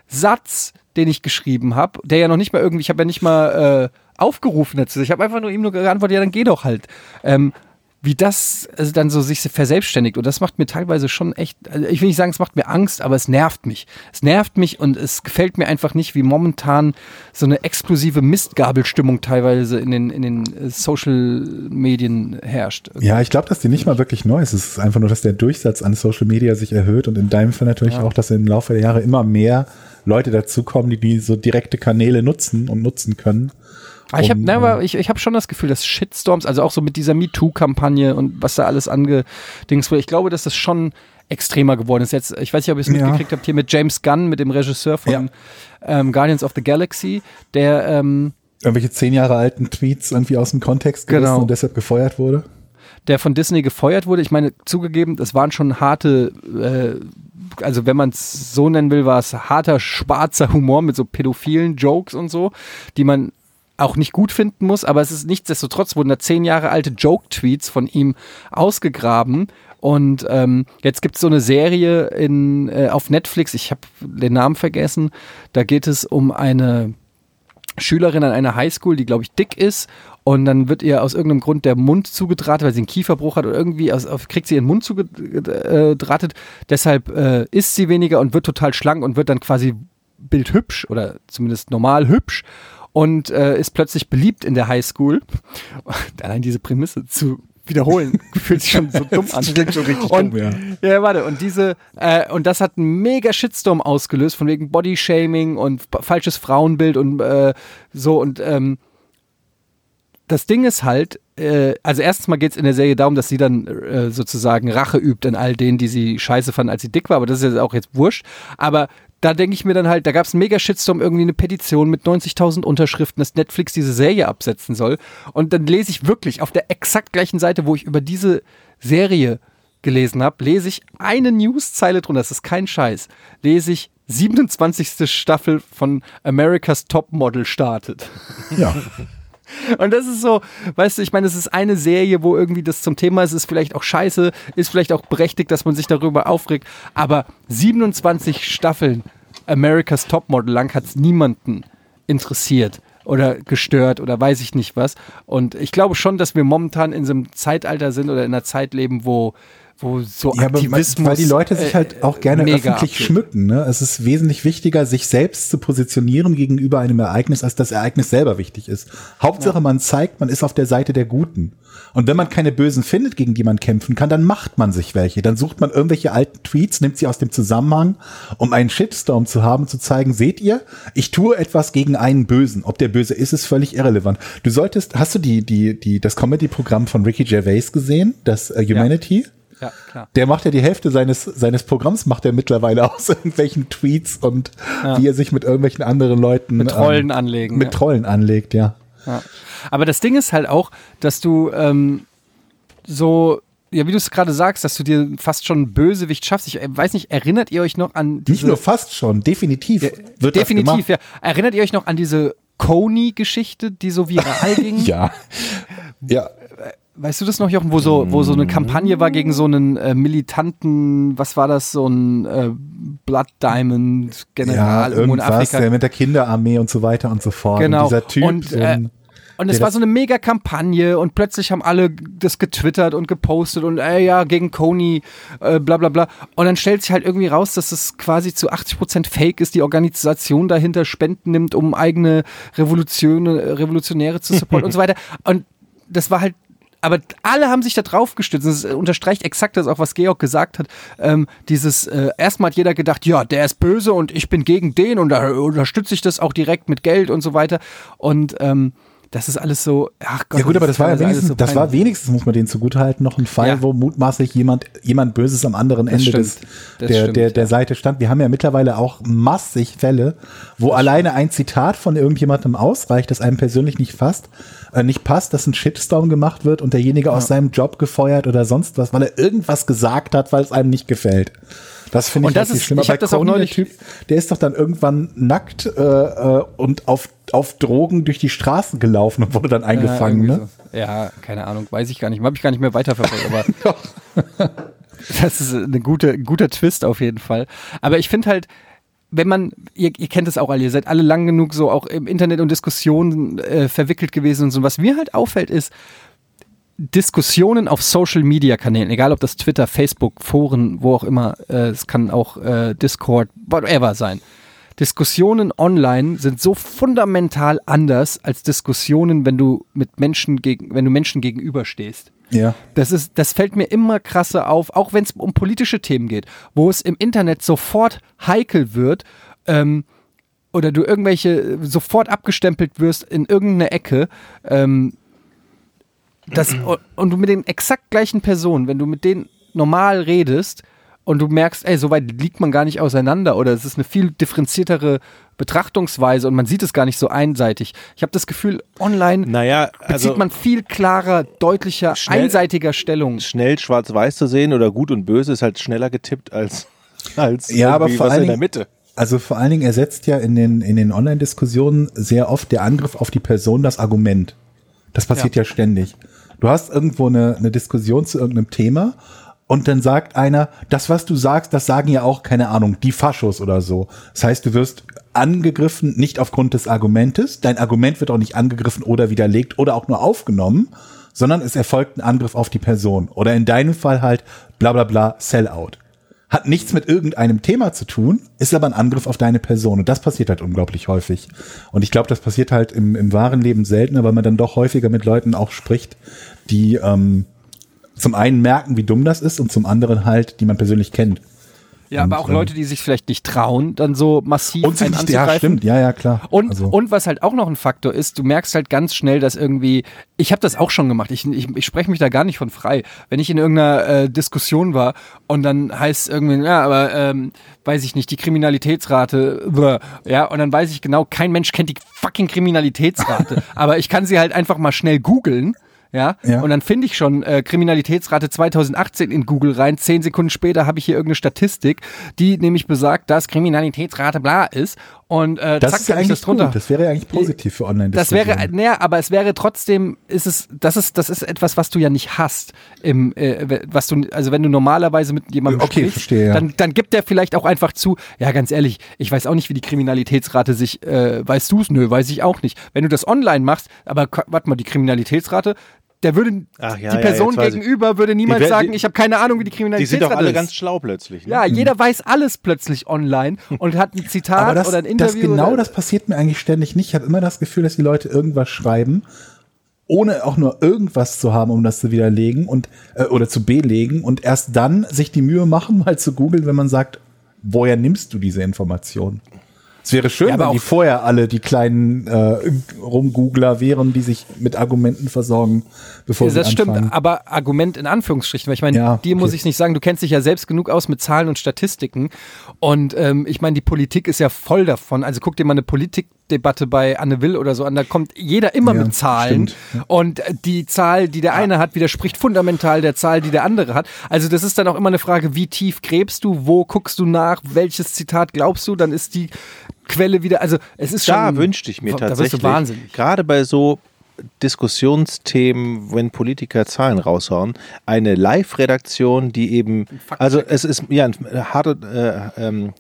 Satz, den ich geschrieben habe, der ja noch nicht mal irgendwie, ich habe ja nicht mal äh, aufgerufen dazu. Ich habe einfach nur ihm nur geantwortet, ja, dann geh doch halt. Ähm, wie das also dann so sich verselbstständigt. Und das macht mir teilweise schon echt, also ich will nicht sagen, es macht mir Angst, aber es nervt mich. Es nervt mich und es gefällt mir einfach nicht, wie momentan so eine exklusive Mistgabelstimmung teilweise in den, in den äh, Social Medien herrscht. Ja, ich glaube, dass die nicht mal wirklich neu ist. Es ist einfach nur, dass der Durchsatz an Social Media sich erhöht und in deinem Fall natürlich ja. auch, dass im Laufe der Jahre immer mehr Leute dazukommen, die, die so direkte Kanäle nutzen und nutzen können. Aber ich habe ne, ich, ich hab schon das Gefühl, dass Shitstorms, also auch so mit dieser MeToo-Kampagne und was da alles angedings wurde, ich glaube, dass das schon extremer geworden ist. Jetzt, ich weiß nicht, ob ihr es ja. mitgekriegt habt, hier mit James Gunn, mit dem Regisseur von ja. ähm, Guardians of the Galaxy, der ähm, irgendwelche zehn Jahre alten Tweets irgendwie aus dem Kontext gerissen genau. und deshalb gefeuert wurde. Der von Disney gefeuert wurde. Ich meine, zugegeben, das waren schon harte äh, also wenn man es so nennen will, war es harter, schwarzer Humor mit so pädophilen Jokes und so, die man auch nicht gut finden muss, aber es ist nichtsdestotrotz wurden da zehn Jahre alte Joke-Tweets von ihm ausgegraben. Und ähm, jetzt gibt es so eine Serie in, äh, auf Netflix, ich habe den Namen vergessen, da geht es um eine Schülerin an einer Highschool, die, glaube ich, dick ist. Und dann wird ihr aus irgendeinem Grund der Mund zugedrahtet, weil sie einen Kieferbruch hat oder irgendwie aus, auf, kriegt sie ihren Mund zugedrahtet. Deshalb äh, isst sie weniger und wird total schlank und wird dann quasi bildhübsch oder zumindest normal hübsch und äh, ist plötzlich beliebt in der Highschool. <laughs> Allein diese Prämisse zu wiederholen <laughs> fühlt sich schon so dumm an. Das klingt schon richtig und, dumm, ja. Ja, warte, und diese, äh, und das hat einen mega Shitstorm ausgelöst, von wegen Bodyshaming und falsches Frauenbild und äh, so und ähm, das Ding ist halt, äh, also erstens mal geht es in der Serie darum, dass sie dann äh, sozusagen Rache übt an all denen, die sie scheiße fanden, als sie dick war, aber das ist ja auch jetzt wurscht. Aber da denke ich mir dann halt, da gab es einen mega Shitstorm, irgendwie eine Petition mit 90.000 Unterschriften, dass Netflix diese Serie absetzen soll. Und dann lese ich wirklich auf der exakt gleichen Seite, wo ich über diese Serie gelesen habe, lese ich eine Newszeile drunter, das ist kein Scheiß, lese ich 27. Staffel von America's Top Model startet. Ja. <laughs> Und das ist so, weißt du, ich meine, es ist eine Serie, wo irgendwie das zum Thema ist, ist vielleicht auch scheiße, ist vielleicht auch berechtigt, dass man sich darüber aufregt, aber 27 Staffeln America's Topmodel lang hat es niemanden interessiert oder gestört oder weiß ich nicht was. Und ich glaube schon, dass wir momentan in so einem Zeitalter sind oder in einer Zeit leben, wo wo so Ja, aber Aktivismus. weil die Leute sich halt auch gerne äh, öffentlich abgeht. schmücken. Ne? Es ist wesentlich wichtiger, sich selbst zu positionieren gegenüber einem Ereignis, als das Ereignis selber wichtig ist. Hauptsache, man zeigt, man ist auf der Seite der Guten. Und wenn man keine Bösen findet, gegen die man kämpfen kann, dann macht man sich welche. Dann sucht man irgendwelche alten Tweets, nimmt sie aus dem Zusammenhang, um einen Shitstorm zu haben, zu zeigen, seht ihr, ich tue etwas gegen einen Bösen. Ob der Böse ist, ist völlig irrelevant. Du solltest, hast du die, die, die, das Comedy-Programm von Ricky Gervais gesehen, das äh, Humanity? Ja, klar. Der macht ja die Hälfte seines, seines Programms macht er mittlerweile <laughs> aus irgendwelchen Tweets und wie er sich mit irgendwelchen anderen Leuten Mit Trollen ähm, anlegen. mit ja. Trollen anlegt, ja. Ja. Aber das Ding ist halt auch, dass du ähm, so, ja, wie du es gerade sagst, dass du dir fast schon Bösewicht schaffst. Ich äh, weiß nicht, erinnert ihr euch noch an diese. Nicht nur fast schon, definitiv wird das definitiv, ja. Erinnert ihr euch noch an diese Coney-Geschichte, die so viral <laughs> ging? Ja. Ja. Weißt du das noch, Jochen, wo so, wo so eine Kampagne war gegen so einen äh, militanten, was war das, so ein äh, Blood Diamond Ja, General irgendwo in irgendwas, Afrika? der mit der Kinderarmee und so weiter und so fort. Genau. Und dieser Typ, Und, äh, Und es war so eine mega Kampagne und plötzlich haben alle das getwittert und gepostet und ey, ja, gegen Coney, äh, bla bla bla. Und dann stellt sich halt irgendwie raus, dass es quasi zu 80% Fake ist, die Organisation dahinter Spenden nimmt, um eigene Revolution, Revolutionäre zu supporten und so <laughs> weiter. Und das war halt aber alle haben sich da drauf gestützt. Das unterstreicht exakt das auch, was Georg gesagt hat. Ähm, dieses, äh, erstmal hat jeder gedacht, ja, der ist böse und ich bin gegen den und da unterstütze ich das auch direkt mit Geld und so weiter. Und ähm, das ist alles so, ach Gott. ja gut, aber das war ja wenigstens, so das war wenigstens, muss man denen zugutehalten, noch ein Fall, Ja. wo mutmaßlich jemand, jemand Böses am anderen Ende stimmt. des, Das der, stimmt, der, der ja. Seite stand. Wir haben ja mittlerweile auch massig Fälle, wo alleine ein Zitat von irgendjemandem ausreicht, das einem persönlich nicht fasst, äh, nicht passt, dass ein Shitstorm gemacht wird und derjenige aus seinem Job gefeuert oder sonst was, weil er irgendwas gesagt hat, weil es einem nicht gefällt. Das finde ich Und das ist- schlimm. ich Aber hab das bei auch neulich- der Typ, der ist doch dann irgendwann nackt äh, äh, und auf, auf Drogen durch die Straßen gelaufen und wurde dann eingefangen. ja, ne? so. ja, keine Ahnung, weiß ich gar nicht. Habe ich gar nicht mehr weiterverfolgt, aber <laughs> <laughs> das ist eine gute, ein guter Twist auf jeden Fall. Aber ich finde halt, wenn man, ihr, ihr kennt es auch alle, ihr seid alle lang genug so auch im Internet und Diskussionen äh, verwickelt gewesen und so. Was mir halt auffällt ist, Diskussionen auf Social Media Kanälen, egal ob das Twitter, Facebook, Foren, wo auch immer, äh, es kann auch äh, Discord, whatever sein. Diskussionen online sind so fundamental anders als Diskussionen, wenn du mit Menschen gegen, wenn du Menschen gegenüberstehst. Ja. Das ist, das fällt mir immer krasser auf, auch wenn es um politische Themen geht, wo es im Internet sofort heikel wird, ähm, oder du irgendwelche sofort abgestempelt wirst in irgendeine Ecke, ähm, das, <clears throat> und du mit den exakt gleichen Personen, wenn du mit denen normal redest und du merkst, ey, so weit liegt man gar nicht auseinander oder es ist eine viel differenziertere Betrachtungsweise und man sieht es gar nicht so einseitig. Ich habe das Gefühl, online Naja, bezieht also man viel klarer, deutlicher, Schnell- einseitiger Stellung. schnell schwarz-weiß zu sehen oder gut und böse ist halt schneller getippt als, <laughs> als Ja, aber vor was allen in der Dingen- Mitte. Also vor allen Dingen ersetzt ja in den, in den Online-Diskussionen sehr oft der Angriff auf die Person das Argument. Das passiert ja, ständig. Du hast irgendwo eine, eine Diskussion zu irgendeinem Thema und dann sagt einer, das, was du sagst, das sagen ja auch, keine Ahnung, die Faschos oder so. Das heißt, du wirst angegriffen, nicht aufgrund des Argumentes, dein Argument wird auch nicht angegriffen oder widerlegt oder auch nur aufgenommen, sondern es erfolgt ein Angriff auf die Person. Oder in deinem Fall halt bla bla bla, Sellout hat nichts mit irgendeinem Thema zu tun, ist aber ein Angriff auf deine Person. Und das passiert halt unglaublich häufig. Und ich glaube, das passiert halt im, im wahren Leben seltener, weil man dann doch häufiger mit Leuten auch spricht, die ähm, zum einen merken, wie dumm das ist und zum anderen halt, die man persönlich kennt. Ja, aber Und, auch ähm, Leute, die sich vielleicht nicht trauen, dann so massiv Und sich nicht, ja, stimmt, ja, ja, klar. Und, Also- und was halt auch noch ein Faktor ist, du merkst halt ganz schnell, dass irgendwie, ich habe das auch schon gemacht, ich, ich, ich spreche mich da gar nicht von frei. Wenn ich in irgendeiner äh, Diskussion war und dann heißt es irgendwie, ja, aber ähm, weiß ich nicht, die Kriminalitätsrate, bläh, ja, und dann weiß ich genau, kein Mensch kennt die fucking Kriminalitätsrate, <laughs> aber ich kann sie halt einfach mal schnell googeln. Ja? Ja. und dann finde ich schon äh, Kriminalitätsrate 2018 in Google rein. Zehn Sekunden später habe ich hier irgendeine Statistik, die nämlich besagt, dass Kriminalitätsrate bla ist. Und äh, Das zack, ist ja eigentlich das drunter. gut. Das wäre ja eigentlich positiv für online Das wäre, naja, aber es wäre trotzdem, ist es, das ist, das ist etwas, was du ja nicht hast. Im, äh, was du, also wenn du normalerweise mit jemandem Okay, sprichst, verstehe, ja. dann, dann gibt der vielleicht auch einfach zu, ja, ganz ehrlich, ich weiß auch nicht, wie die Kriminalitätsrate sich, äh, weißt du es? Nö, weiß ich auch nicht. Wenn du das online machst, aber warte mal, die Kriminalitätsrate, Der würde, Ach ja, die ja, Person ich. gegenüber würde niemals Die sagen, die- ich habe keine Ahnung, wie die Die Kriminalität sind doch alle ist. ganz schlau plötzlich. Ne? ja, jeder weiß alles plötzlich online und hat ein Zitat Aber das, oder ein das Interview. genau oder, das passiert mir eigentlich ständig nicht. Ich habe immer das Gefühl, dass die Leute irgendwas schreiben, ohne auch nur irgendwas zu haben, um das zu widerlegen und äh, oder zu belegen und erst dann sich die Mühe machen, mal zu googeln, wenn man sagt, woher nimmst du diese Information? Es wäre schön, Ja, aber wenn die vorher alle die kleinen äh, Rumgoogler wären, die sich mit Argumenten versorgen, bevor sie das anfangen. stimmt, aber Argument in Anführungsstrichen, weil ich meine, Ja, dir muss okay. ich nicht sagen, du kennst dich ja selbst genug aus mit Zahlen und Statistiken und ähm, ich meine, die Politik ist ja voll davon, also guck dir mal eine Politikdebatte bei Anne Will oder so an, da kommt jeder immer Ja, mit Zahlen. stimmt. und äh, die Zahl, die der eine hat, widerspricht fundamental der Zahl, die der andere hat, also das ist dann auch immer eine Frage, wie tief gräbst du, wo guckst du nach, welches Zitat glaubst du, dann ist die Quelle wieder, also es ist schon... Da wünschte ich mir da tatsächlich, du wahnsinnig. gerade bei so Diskussionsthemen, wenn Politiker Zahlen raushauen, eine Live-Redaktion, die eben, also es ist ja ein hart, äh, ähm,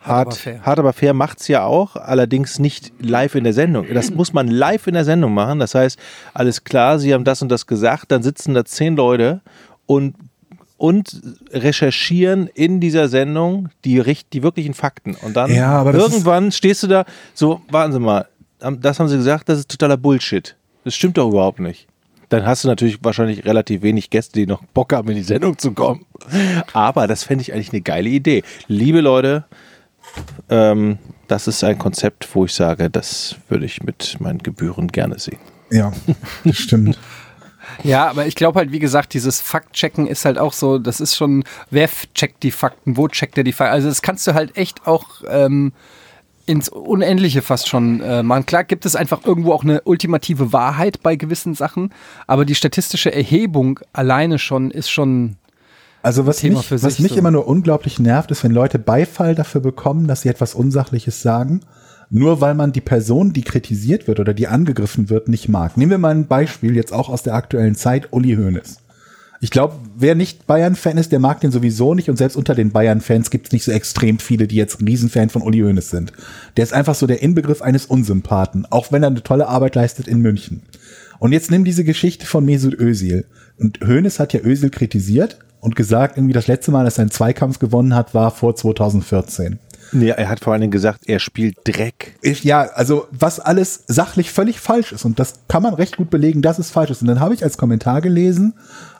Hart, aber hart, fair. hart aber fair macht es ja auch, allerdings nicht live in der Sendung. Das muss man live in der Sendung machen. Das heißt, alles klar, Sie haben das und das gesagt, dann sitzen da zehn Leute und und recherchieren in dieser Sendung die, die wirklichen Fakten. Und dann Ja, irgendwann stehst du da, so, warten Sie mal, das haben Sie gesagt, das ist totaler Bullshit. Das stimmt doch überhaupt nicht. Dann hast du natürlich wahrscheinlich relativ wenig Gäste, die noch Bock haben, in die Sendung zu kommen. Aber das fände ich eigentlich eine geile Idee. Liebe Leute, ähm, das ist ein Konzept, wo ich sage, das würde ich mit meinen Gebühren gerne sehen. Ja, das stimmt. <laughs> Ja, aber ich glaube halt, wie gesagt, dieses Faktchecken ist halt auch so, das ist schon, wer checkt die Fakten, wo checkt er die Fakten? Also das kannst du halt echt auch ähm, ins Unendliche fast schon äh, machen. Klar gibt es einfach irgendwo auch eine ultimative Wahrheit bei gewissen Sachen, aber die statistische Erhebung alleine schon ist schon Also was Thema mich, was mich so. immer nur unglaublich nervt, ist, wenn Leute Beifall dafür bekommen, dass sie etwas Unsachliches sagen, nur weil man die Person, die kritisiert wird oder die angegriffen wird, nicht mag. Nehmen wir mal ein Beispiel, jetzt auch aus der aktuellen Zeit, Uli Hoeneß. Ich glaube, wer nicht Bayern-Fan ist, der mag den sowieso nicht und selbst unter den Bayern-Fans gibt es nicht so extrem viele, die jetzt ein Riesenfan von Uli Hoeneß sind. Der ist einfach so der Inbegriff eines Unsympathen, auch wenn er eine tolle Arbeit leistet in München. Und jetzt nimm diese Geschichte von Mesut Özil. Und Hoeneß hat ja Özil kritisiert und gesagt, irgendwie das letzte Mal, dass er einen Zweikampf gewonnen hat, war vor 2014. Ja, er hat vor allen Dingen gesagt, er spielt Dreck. Ich, ja, also was alles sachlich völlig falsch ist und das kann man recht gut belegen, dass es falsch ist. Und dann habe ich als Kommentar gelesen,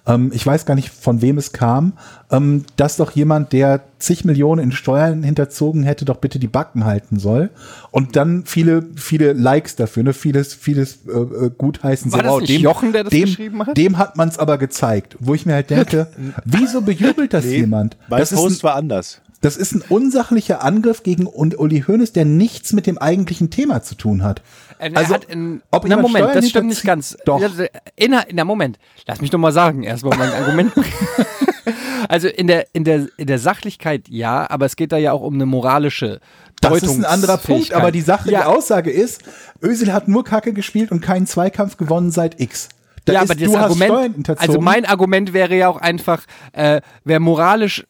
ähm, ich weiß gar nicht von wem es kam, ähm, dass doch jemand, der zig Millionen in Steuern hinterzogen hätte, doch bitte die Backen halten soll. Und dann viele, viele Likes dafür, ne, vieles, vieles äh, äh, gutheißen. War das nicht Jochen, der das dem, geschrieben hat? Dem hat man es aber gezeigt, wo ich mir halt denke, <laughs> wieso bejubelt das jemand? Mein Das ist ein, Post war anders. das ist ein unsachlicher Angriff gegen Uli Hoeneß, der nichts mit dem eigentlichen Thema zu tun hat. Äh, Also, er hat in, ob na Moment, Steuern das stimmt nicht ganz. Doch. Ja, In, na Moment, lass mich doch mal sagen, erstmal mein Argument. <laughs> also in der, in, der, in der Sachlichkeit ja, aber es geht da ja auch um eine moralische Das ist ein anderer Punkt, aber die Sache, ja, die Aussage ist, Özil hat nur Kacke gespielt und keinen Zweikampf gewonnen seit X. Da ja, ist, aber das Argument, also mein Argument wäre ja auch einfach, äh, wer moralisch äh,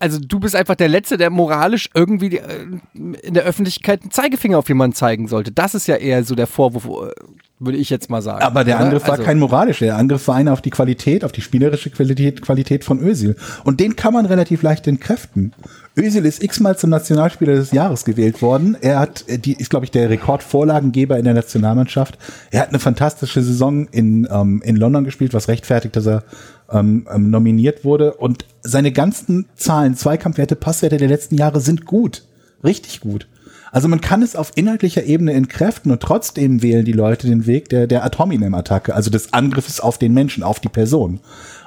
also du bist einfach der Letzte, der moralisch irgendwie äh, in der Öffentlichkeit einen Zeigefinger auf jemanden zeigen sollte. Das ist ja eher so der Vorwurf, äh, würde ich jetzt mal sagen. aber der? Angriff war Also- kein moralischer. Der Angriff war einer auf die Qualität, auf die spielerische Qualität, Qualität von Özil. Und den kann man relativ leicht entkräften. Özil ist x-mal zum Nationalspieler des Jahres gewählt worden. Er hat, äh, die ist, glaube ich, der Rekordvorlagengeber in der Nationalmannschaft. Er hat eine fantastische Saison in, ähm, in London gespielt, was rechtfertigt, dass er ähm, ähm, nominiert wurde. Und seine ganzen Zahlen, Zweikampfwerte, Passwerte der letzten Jahre sind gut. Richtig gut. Also man kann es auf inhaltlicher Ebene entkräften und trotzdem wählen die Leute den Weg der, der Ad hominem-Attacke, also des Angriffes auf den Menschen, auf die Person.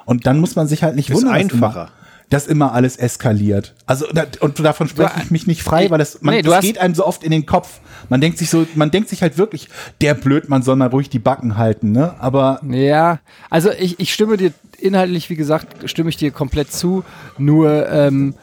Und dann muss man sich halt nicht Ist wundern, einfacher. Dass immer alles eskaliert. Also und davon spreche ich mich nicht frei, weil das, man, Nee, das geht einem so oft in den Kopf. Man denkt sich so, man denkt sich halt wirklich, der Blödmann soll mal ruhig die Backen halten, ne? Aber Ja, also ich, ich stimme dir inhaltlich, wie gesagt, stimme ich dir komplett zu. Nur ähm,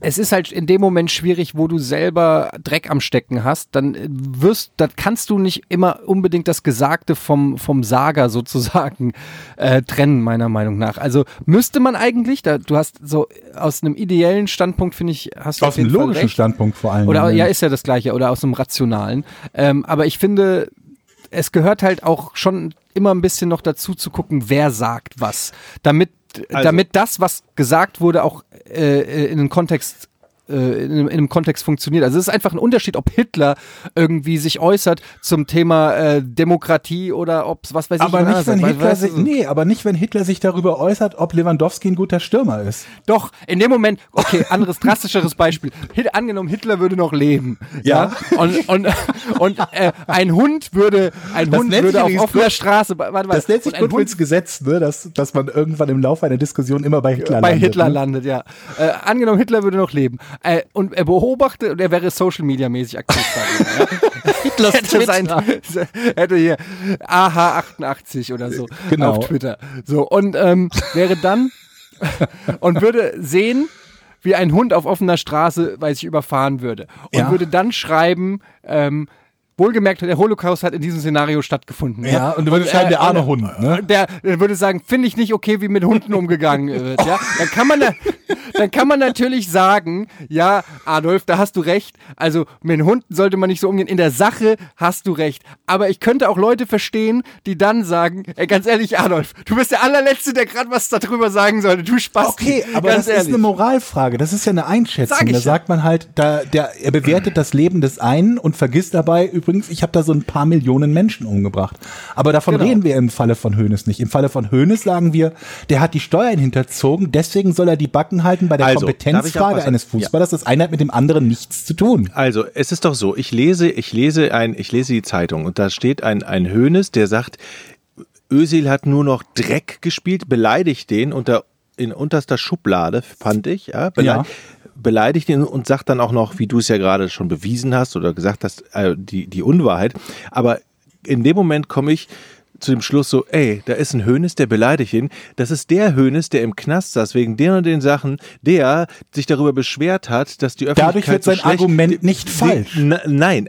es ist halt in dem Moment schwierig, wo du selber Dreck am Stecken hast, dann äh, wirst, dann kannst du nicht immer unbedingt das Gesagte vom, vom Sager <laughs> sozusagen äh, trennen, meiner Meinung nach. Also müsste man eigentlich, da, du hast so aus einem ideellen Standpunkt, finde ich, hast du aus einem logischen recht. Standpunkt vor allem. Oder ja, ist ja das gleiche, oder aus einem rationalen. Ähm, aber ich finde, es gehört halt auch schon immer ein bisschen noch dazu zu gucken, wer sagt was, damit Also- damit das, was gesagt wurde, auch äh, in den Kontext äh, in, einem- in einem Kontext funktioniert. Also es ist einfach ein Unterschied, ob Hitler irgendwie sich äußert zum Thema äh, Demokratie oder ob es was weiß ich. Aber nicht, wenn Hitler weißt du, sich, nee, aber nicht, wenn Hitler sich darüber äußert, ob Lewandowski ein guter Stürmer ist. Doch, in dem Moment, okay, anderes, drastischeres Beispiel. Hit, angenommen, Hitler würde noch leben. Ja. Und, und, und äh, ein Hund würde, ein Das Hund würde auf offener gut- Straße, warte, warte, Das nennt sich ein Hund Gesetz, ne? dass, dass man irgendwann im Laufe einer Diskussion immer bei Hitler bei landet. Hitler ne? landet, ja. Äh, angenommen, Hitler würde noch leben. Äh, und er beobachtet und er wäre Social Media mäßig aktiv. ja. <laughs> Hitlers hätte, sein, <laughs> hätte hier AH88 oder so Genau. auf Twitter. So, und ähm, wäre dann <laughs> und würde sehen, wie ein Hund auf offener Straße, weiß ich, überfahren würde. Und Ja. würde dann schreiben, ähm, wohlgemerkt, der Holocaust hat in diesem Szenario stattgefunden. Ja, und du würdest schreiben, der arme Hund, ne? Der, der würde sagen, finde ich nicht okay, wie mit Hunden umgegangen <laughs> wird. Ja? Dann, kann man da, dann kann man natürlich sagen, ja, Adolf, da hast du recht. Also mit Hunden sollte man nicht so umgehen. In der Sache hast du recht. Aber ich könnte auch Leute verstehen, die dann sagen, ey, ganz ehrlich, Adolf, du bist der allerletzte, der gerade was darüber sagen sollte. Du Spaß. Okay, aber das ist eine Moralfrage. Das ist ja eine Einschätzung. Sag Da ja. sagt man halt, da, der, er bewertet <clears throat> das Leben des einen und vergisst dabei übrigens, ich habe da so ein paar Millionen Menschen umgebracht. Aber davon Genau. reden wir im Falle von Hoeneß nicht. Im Falle von Hoeneß sagen wir, der hat die Steuern hinterzogen, deswegen soll er die Backen halten bei der Also, Kompetenzfrage eines Fußballers. Das eine hat mit dem anderen nichts zu tun. Also, es ist doch so, ich lese, ich lese ein, ich lese die Zeitung und da steht ein, ein Hönes, der sagt, Özil hat nur noch Dreck gespielt, beleidigt den unter, in unterster Schublade, fand ich, ja, Ja. Beleidigt ihn und sagt dann auch noch, wie du es ja gerade schon bewiesen hast oder gesagt hast, äh, die, die Unwahrheit. Aber in dem Moment komme ich zu dem Schluss so, ey, da ist ein Hönes, der beleidigt ihn. Das ist der Hönes, der im Knast saß wegen den und den Sachen, der sich darüber beschwert hat, dass die Öffentlichkeit Dadurch wird so sein schlecht, Argument nicht die- falsch. Na, nein,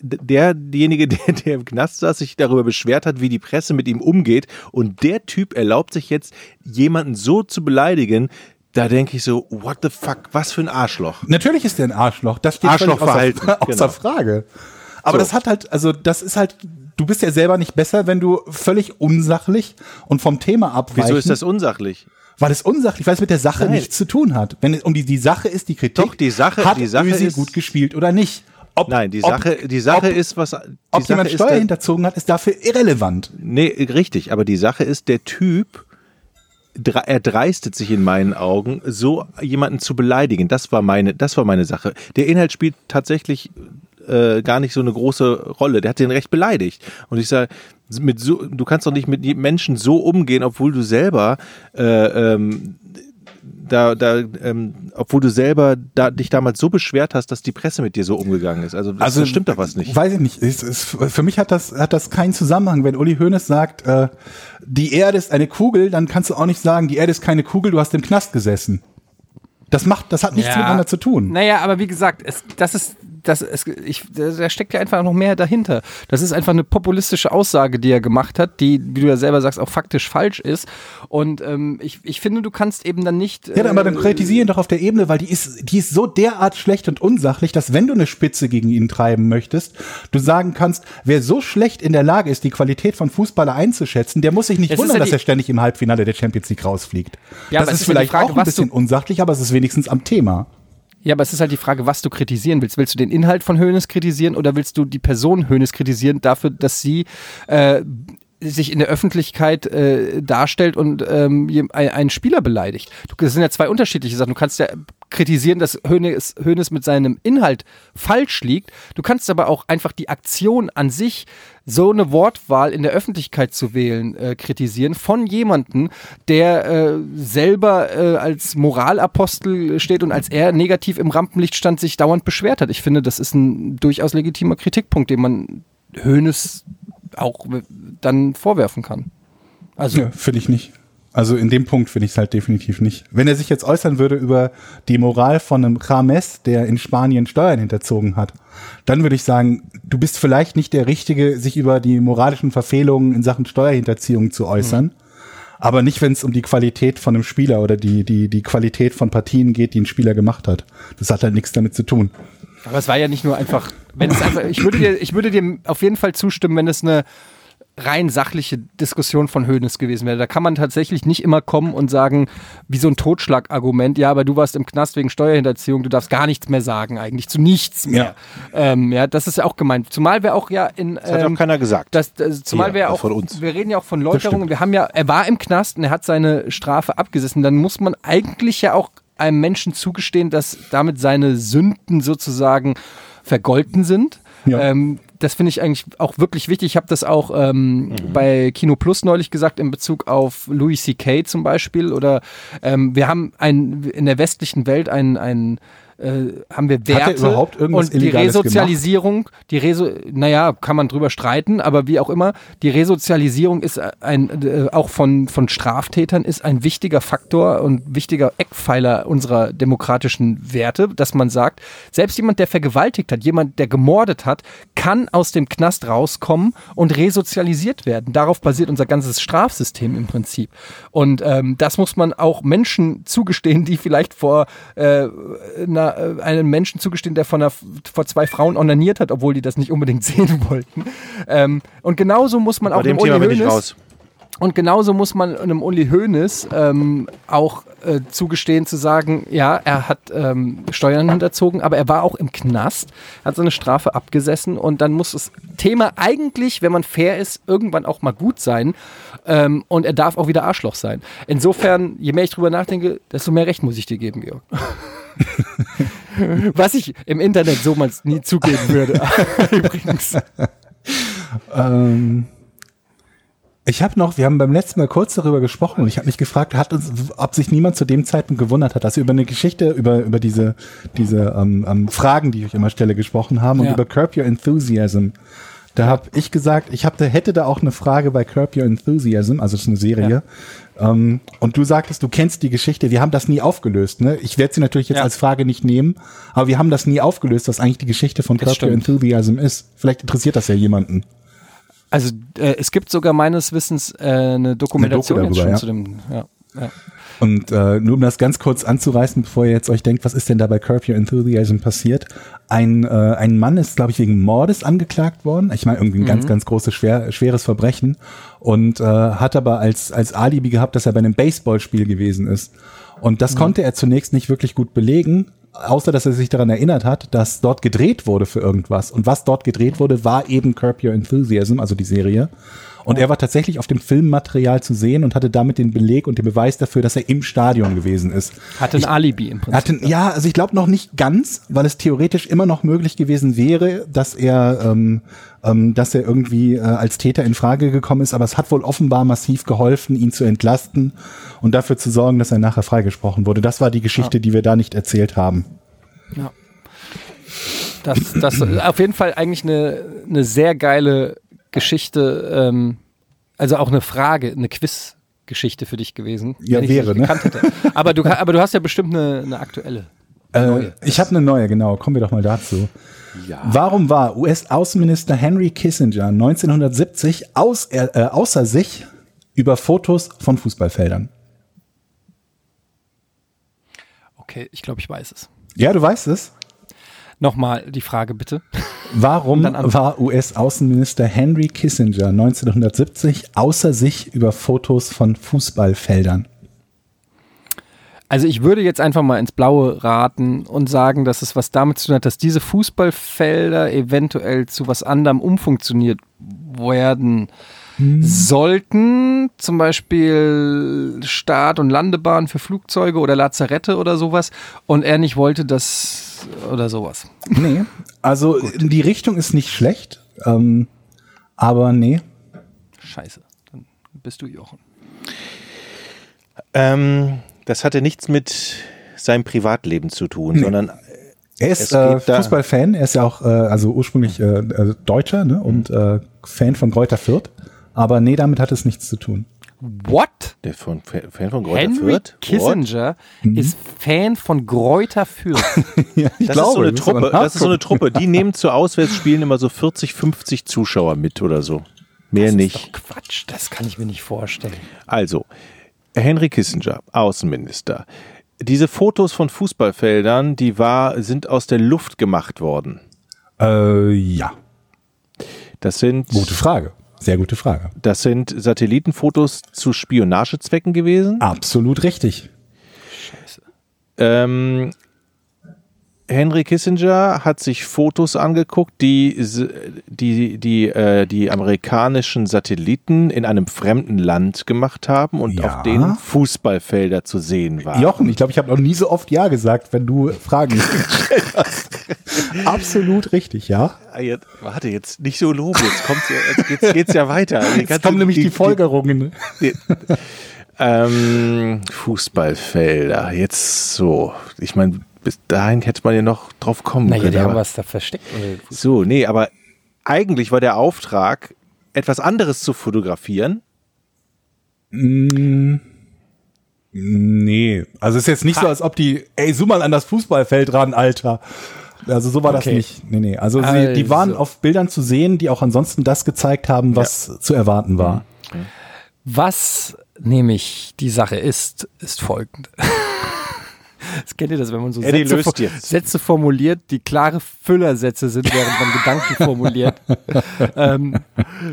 der, derjenige, <laughs> der, der im Knast saß, sich darüber beschwert hat, wie die Presse mit ihm umgeht und der Typ erlaubt sich jetzt, jemanden so zu beleidigen, da denke ich so, what the fuck, was für ein Arschloch. Natürlich ist der ein Arschloch. Das steht Arschlochverhalten, außer, <laughs> außer genau. Frage. Aber So. das hat halt, also das ist halt, du bist ja selber nicht besser, wenn du völlig unsachlich und vom Thema abweichend. Wieso ist das unsachlich? Weil es unsachlich, weil es mit der Sache Nein. nichts zu tun hat. Wenn es um die, die Sache ist, die Kritik, Doch, die Sache- hat die Sache Özil ist- gut gespielt oder nicht. Ob, Nein, die ob- Sache, die Sache ob, ist was. Die ob Sache jemand Steuer hinterzogen hat, ist dafür irrelevant. Nee, richtig, aber die Sache ist, der Typ, er dreistet sich in meinen Augen, so jemanden zu beleidigen. Das war meine, das war meine Sache. Der Inhalt spielt tatsächlich äh, gar nicht so eine große Rolle. Der hat den recht beleidigt. Und ich sage, mit so, du kannst doch nicht mit Menschen so umgehen, obwohl du selber äh, ähm, da, da, ähm, obwohl du selber da, dich damals so beschwert hast, dass die Presse mit dir so umgegangen ist. Also, das, das stimmt doch was nicht. Weiß ich nicht. Es, es, für mich hat das, hat das keinen Zusammenhang. Wenn Uli Hoeneß sagt, äh, die Erde ist eine Kugel, dann kannst du auch nicht sagen, die Erde ist keine Kugel, du hast im Knast gesessen. Das macht, das hat nichts Ja. miteinander zu tun. Naja, aber wie gesagt, es, das ist, das ist, ich, da steckt ja einfach noch mehr dahinter. Das ist einfach eine populistische Aussage, die er gemacht hat, die, wie du ja selber sagst, auch faktisch falsch ist. Und ähm, ich, ich finde, du kannst eben dann nicht. Ja, aber dann äh, kritisieren doch auf der Ebene, weil die ist, die ist so derart schlecht und unsachlich, dass wenn du eine Spitze gegen ihn treiben möchtest, du sagen kannst, wer so schlecht in der Lage ist, die Qualität von Fußballer einzuschätzen, der muss sich nicht Es wundern, ja dass er ständig im Halbfinale der Champions League rausfliegt. Ja, das ist es ist vielleicht Frage, auch ein bisschen unsachlich, aber es ist wenigstens am Thema. Ja, aber es ist halt die Frage, was du kritisieren willst. Willst du den Inhalt von Hoeneß kritisieren oder willst du die Person Hoeneß kritisieren dafür, dass sie äh, sich in der Öffentlichkeit äh, darstellt und ähm, einen Spieler beleidigt? Das sind ja zwei unterschiedliche Sachen. Du kannst ja kritisieren, dass Hoeneß, Hoeneß mit seinem Inhalt falsch liegt. Du kannst aber auch einfach die Aktion an sich, so eine Wortwahl in der Öffentlichkeit zu wählen, äh, kritisieren von jemandem, der äh, selber äh, als Moralapostel steht und als er negativ im Rampenlicht stand, sich dauernd beschwert hat. Ich finde, das ist ein durchaus legitimer Kritikpunkt, den man Hoeneß auch dann vorwerfen kann. Also, Ja, finde ich nicht. Also in dem Punkt finde ich es halt definitiv nicht. Wenn er sich jetzt äußern würde über die Moral von einem James, der in Spanien Steuern hinterzogen hat, dann würde ich sagen, du bist vielleicht nicht der Richtige, sich über die moralischen Verfehlungen in Sachen Steuerhinterziehung zu äußern. Aber nicht, wenn es um die Qualität von einem Spieler oder die, die, die Qualität von Partien geht, die ein Spieler gemacht hat. Das hat halt nichts damit zu tun. aber es war ja nicht nur einfach, wenn es einfach, ich würde dir, ich würde dir auf jeden Fall zustimmen, wenn es eine rein sachliche Diskussion von Höhnes gewesen wäre. Da kann man tatsächlich nicht immer kommen und sagen, wie so ein Totschlagargument, ja, aber du warst im Knast wegen Steuerhinterziehung, du darfst gar nichts mehr sagen, eigentlich zu nichts mehr. Ja, ähm, ja das ist ja auch gemeint. Zumal wir auch ja in. Das hat ähm, auch keiner gesagt. Das, das, zumal wir auch. Von uns. Wir reden ja auch von Läuterungen. Wir haben ja, er war im Knast und er hat seine Strafe abgesessen. Dann muss man eigentlich ja auch einem Menschen zugestehen, dass damit seine Sünden sozusagen vergolten sind. Ja. Ähm, das finde ich eigentlich auch wirklich wichtig. Ich habe das auch ähm, mhm. bei Kino Plus neulich gesagt in Bezug auf Louis C.K. zum Beispiel. Oder ähm, wir haben ein, in der westlichen Welt ein, ein äh, haben wir Werte Hat er überhaupt irgendwas und die Resozialisierung, gemacht? die Reso, naja, kann man drüber streiten, aber wie auch immer, die Resozialisierung ist ein, äh, auch von, von Straftätern ist ein wichtiger Faktor und wichtiger Eckpfeiler unserer demokratischen Werte, dass man sagt, selbst jemand, der vergewaltigt hat, jemand, der gemordet hat, kann aus dem Knast rauskommen und resozialisiert werden. Darauf basiert unser ganzes Strafsystem im Prinzip. Und ähm, das muss man auch Menschen zugestehen, die vielleicht vor äh, einer einer, äh, einem Menschen zugestehen, der von einer, vor zwei Frauen onaniert hat, obwohl die das nicht unbedingt <laughs> sehen wollten. Ähm, und genauso muss man Bei auch dem Thema bin ich raus. Und genauso muss man einem Uli Hoeneß ähm, auch äh, zugestehen, zu sagen, ja, er hat ähm, Steuern hinterzogen, aber er war auch im Knast, hat seine Strafe abgesessen und dann muss das Thema eigentlich, wenn man fair ist, irgendwann auch mal gut sein ähm, und er darf auch wieder Arschloch sein. Insofern, je mehr ich drüber nachdenke, desto mehr Recht muss ich dir geben, Georg. <laughs> <laughs> Was ich im Internet so mal nie zugeben würde. <laughs> Übrigens. Ähm, ich habe noch, wir haben beim letzten Mal kurz darüber gesprochen und ich habe mich gefragt, hat uns, ob sich niemand zu dem Zeitpunkt gewundert hat, dass wir über eine Geschichte, über, über diese, diese ähm, ähm, Fragen, die ich euch immer stelle, gesprochen haben und über Curb Your Enthusiasm. Da habe ich gesagt, ich hab, hätte da auch eine Frage bei Curb Your Enthusiasm, also das ist eine Serie. Ja. Ähm, und du sagtest, du kennst die Geschichte, wir haben das nie aufgelöst. Ne? Ich werde sie natürlich jetzt ja. als Frage nicht nehmen, aber wir haben das nie aufgelöst, was eigentlich die Geschichte von Curb. Your Enthusiasm ist. Vielleicht interessiert das ja jemanden. Also äh, es gibt sogar meines Wissens äh, eine Dokumentation eine darüber, ja. zu dem. Ja, ja. Und äh, nur um das ganz kurz anzureißen, bevor ihr jetzt euch denkt, was ist denn da bei Curb Your Enthusiasm passiert? Ein, äh, ein Mann ist, glaube ich, wegen Mordes angeklagt worden. Ich meine, irgendwie ein mhm. ganz, ganz großes, schwer, schweres Verbrechen. Und äh, hat aber als, als Alibi gehabt, dass er bei einem Baseballspiel gewesen ist. Und das mhm. konnte er zunächst nicht wirklich gut belegen, außer dass er sich daran erinnert hat, dass dort gedreht wurde für irgendwas. Und was dort gedreht wurde, war eben Curb Your Enthusiasm, also die Serie. Und er war tatsächlich auf dem Filmmaterial zu sehen und hatte damit den Beleg und den Beweis dafür, dass er im Stadion gewesen ist. Hatte ein ich, Alibi im Prinzip. Hatte, ja, also ich glaube noch nicht ganz, weil es theoretisch immer noch möglich gewesen wäre, dass er, ähm, ähm, dass er irgendwie äh, als Täter in Frage gekommen ist. Aber es hat wohl offenbar massiv geholfen, ihn zu entlasten und dafür zu sorgen, dass er nachher freigesprochen wurde. Das war die Geschichte, ja. die wir da nicht erzählt haben. Ja. Das, das auf jeden Fall eigentlich eine, eine sehr geile Geschichte, ähm, also auch eine Frage, eine Quiz-Geschichte für dich gewesen. Ja, wäre, ne? Aber du, aber du hast ja bestimmt eine, eine aktuelle. Äh, ich habe eine neue, genau. Kommen wir doch mal dazu. Ja. Warum war US-Außenminister Henry Kissinger 1970 aus, äh, außer sich über Fotos von Fußballfeldern? Okay, ich glaube, ich weiß es. Ja, du weißt es? Nochmal die Frage bitte. Warum <laughs> war US-Außenminister Henry Kissinger 1970 außer sich über Fotos von Fußballfeldern? Also ich würde jetzt einfach mal ins Blaue raten und sagen, dass es was damit zu tun hat, dass diese Fußballfelder eventuell zu was anderem umfunktioniert werden hm. sollten. Zum Beispiel Start- und Landebahn für Flugzeuge oder Lazarette oder sowas. Und er nicht wollte, dass oder sowas. Nee, also Gut. die Richtung ist nicht schlecht, ähm, aber nee. Scheiße, dann bist du Jochen. Ähm, das hatte nichts mit seinem Privatleben zu tun, nee. sondern er ist äh, Fußballfan, er ist ja auch äh, also ursprünglich äh, äh Deutscher ne, und äh, Fan von Greuther Fürth, aber nee, damit hat es nichts zu tun. What? Der von, Fan von Greuther Henry Fürth? Kissinger mhm. ist Fan von Greuther Fürth. <laughs> ja, ich das, glaube, ist so eine Truppe, das ist so eine Truppe, die nehmen zu Auswärtsspielen immer so 40, 50 Zuschauer mit oder so. Mehr das nicht. Ist doch Quatsch, das kann ich mir nicht vorstellen. Also, Henry Kissinger, Außenminister. Diese Fotos von Fußballfeldern, die war, sind aus der Luft gemacht worden. Äh, ja. Das sind. Gute Frage. Sehr gute Frage. Das sind Satellitenfotos zu Spionagezwecken gewesen. Absolut richtig. Ähm, Henry Kissinger hat sich Fotos angeguckt, die die, die, äh, die amerikanischen Satelliten in einem fremden Land gemacht haben und Ja. auf denen Fußballfelder zu sehen waren. Jochen, ich glaube, ich habe noch nie so oft Ja gesagt, wenn du Fragen <laughs> gestellt hast. Absolut richtig, ja. Ah, Jetzt, warte, jetzt nicht so loben, jetzt, kommt's, ja- jetzt, jetzt geht's ja weiter. Die Jetzt ganze- kommen nämlich die Folgerungen. Die, ähm, Fußballfelder, jetzt so. Ich meine, bis dahin hätte man ja noch drauf kommen Naja, können. die haben was da versteckt. So, nee, aber eigentlich war der Auftrag, etwas anderes zu fotografieren. Nee, also es ist jetzt nicht so, als ob die, ey, zoom mal an das Fußballfeld ran, Alter. Also so war das Okay. nicht. Nee, nee. Also, sie, die Also. waren auf Bildern zu sehen, die auch ansonsten das gezeigt haben, was zu erwarten war. Was nämlich die Sache ist, ist folgend. Das kennt ihr das, wenn man so Eddie Sätze, löst fo- jetzt. Sätze formuliert, die klare Füllersätze sind, während man Gedanken <laughs> formuliert. ähm,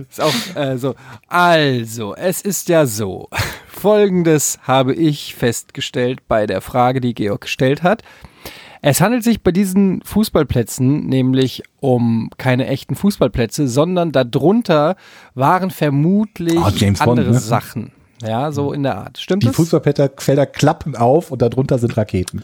ist auch äh, so. Also, es ist ja so. Folgendes habe ich festgestellt bei der Frage, die Georg gestellt hat. Es handelt sich bei diesen Fußballplätzen nämlich um keine echten Fußballplätze, sondern darunter waren vermutlich Ah, James Bond, andere ne? Sachen. Ja, so in der Art. Stimmt Die das? Fußballfelder klappen auf und darunter sind Raketen.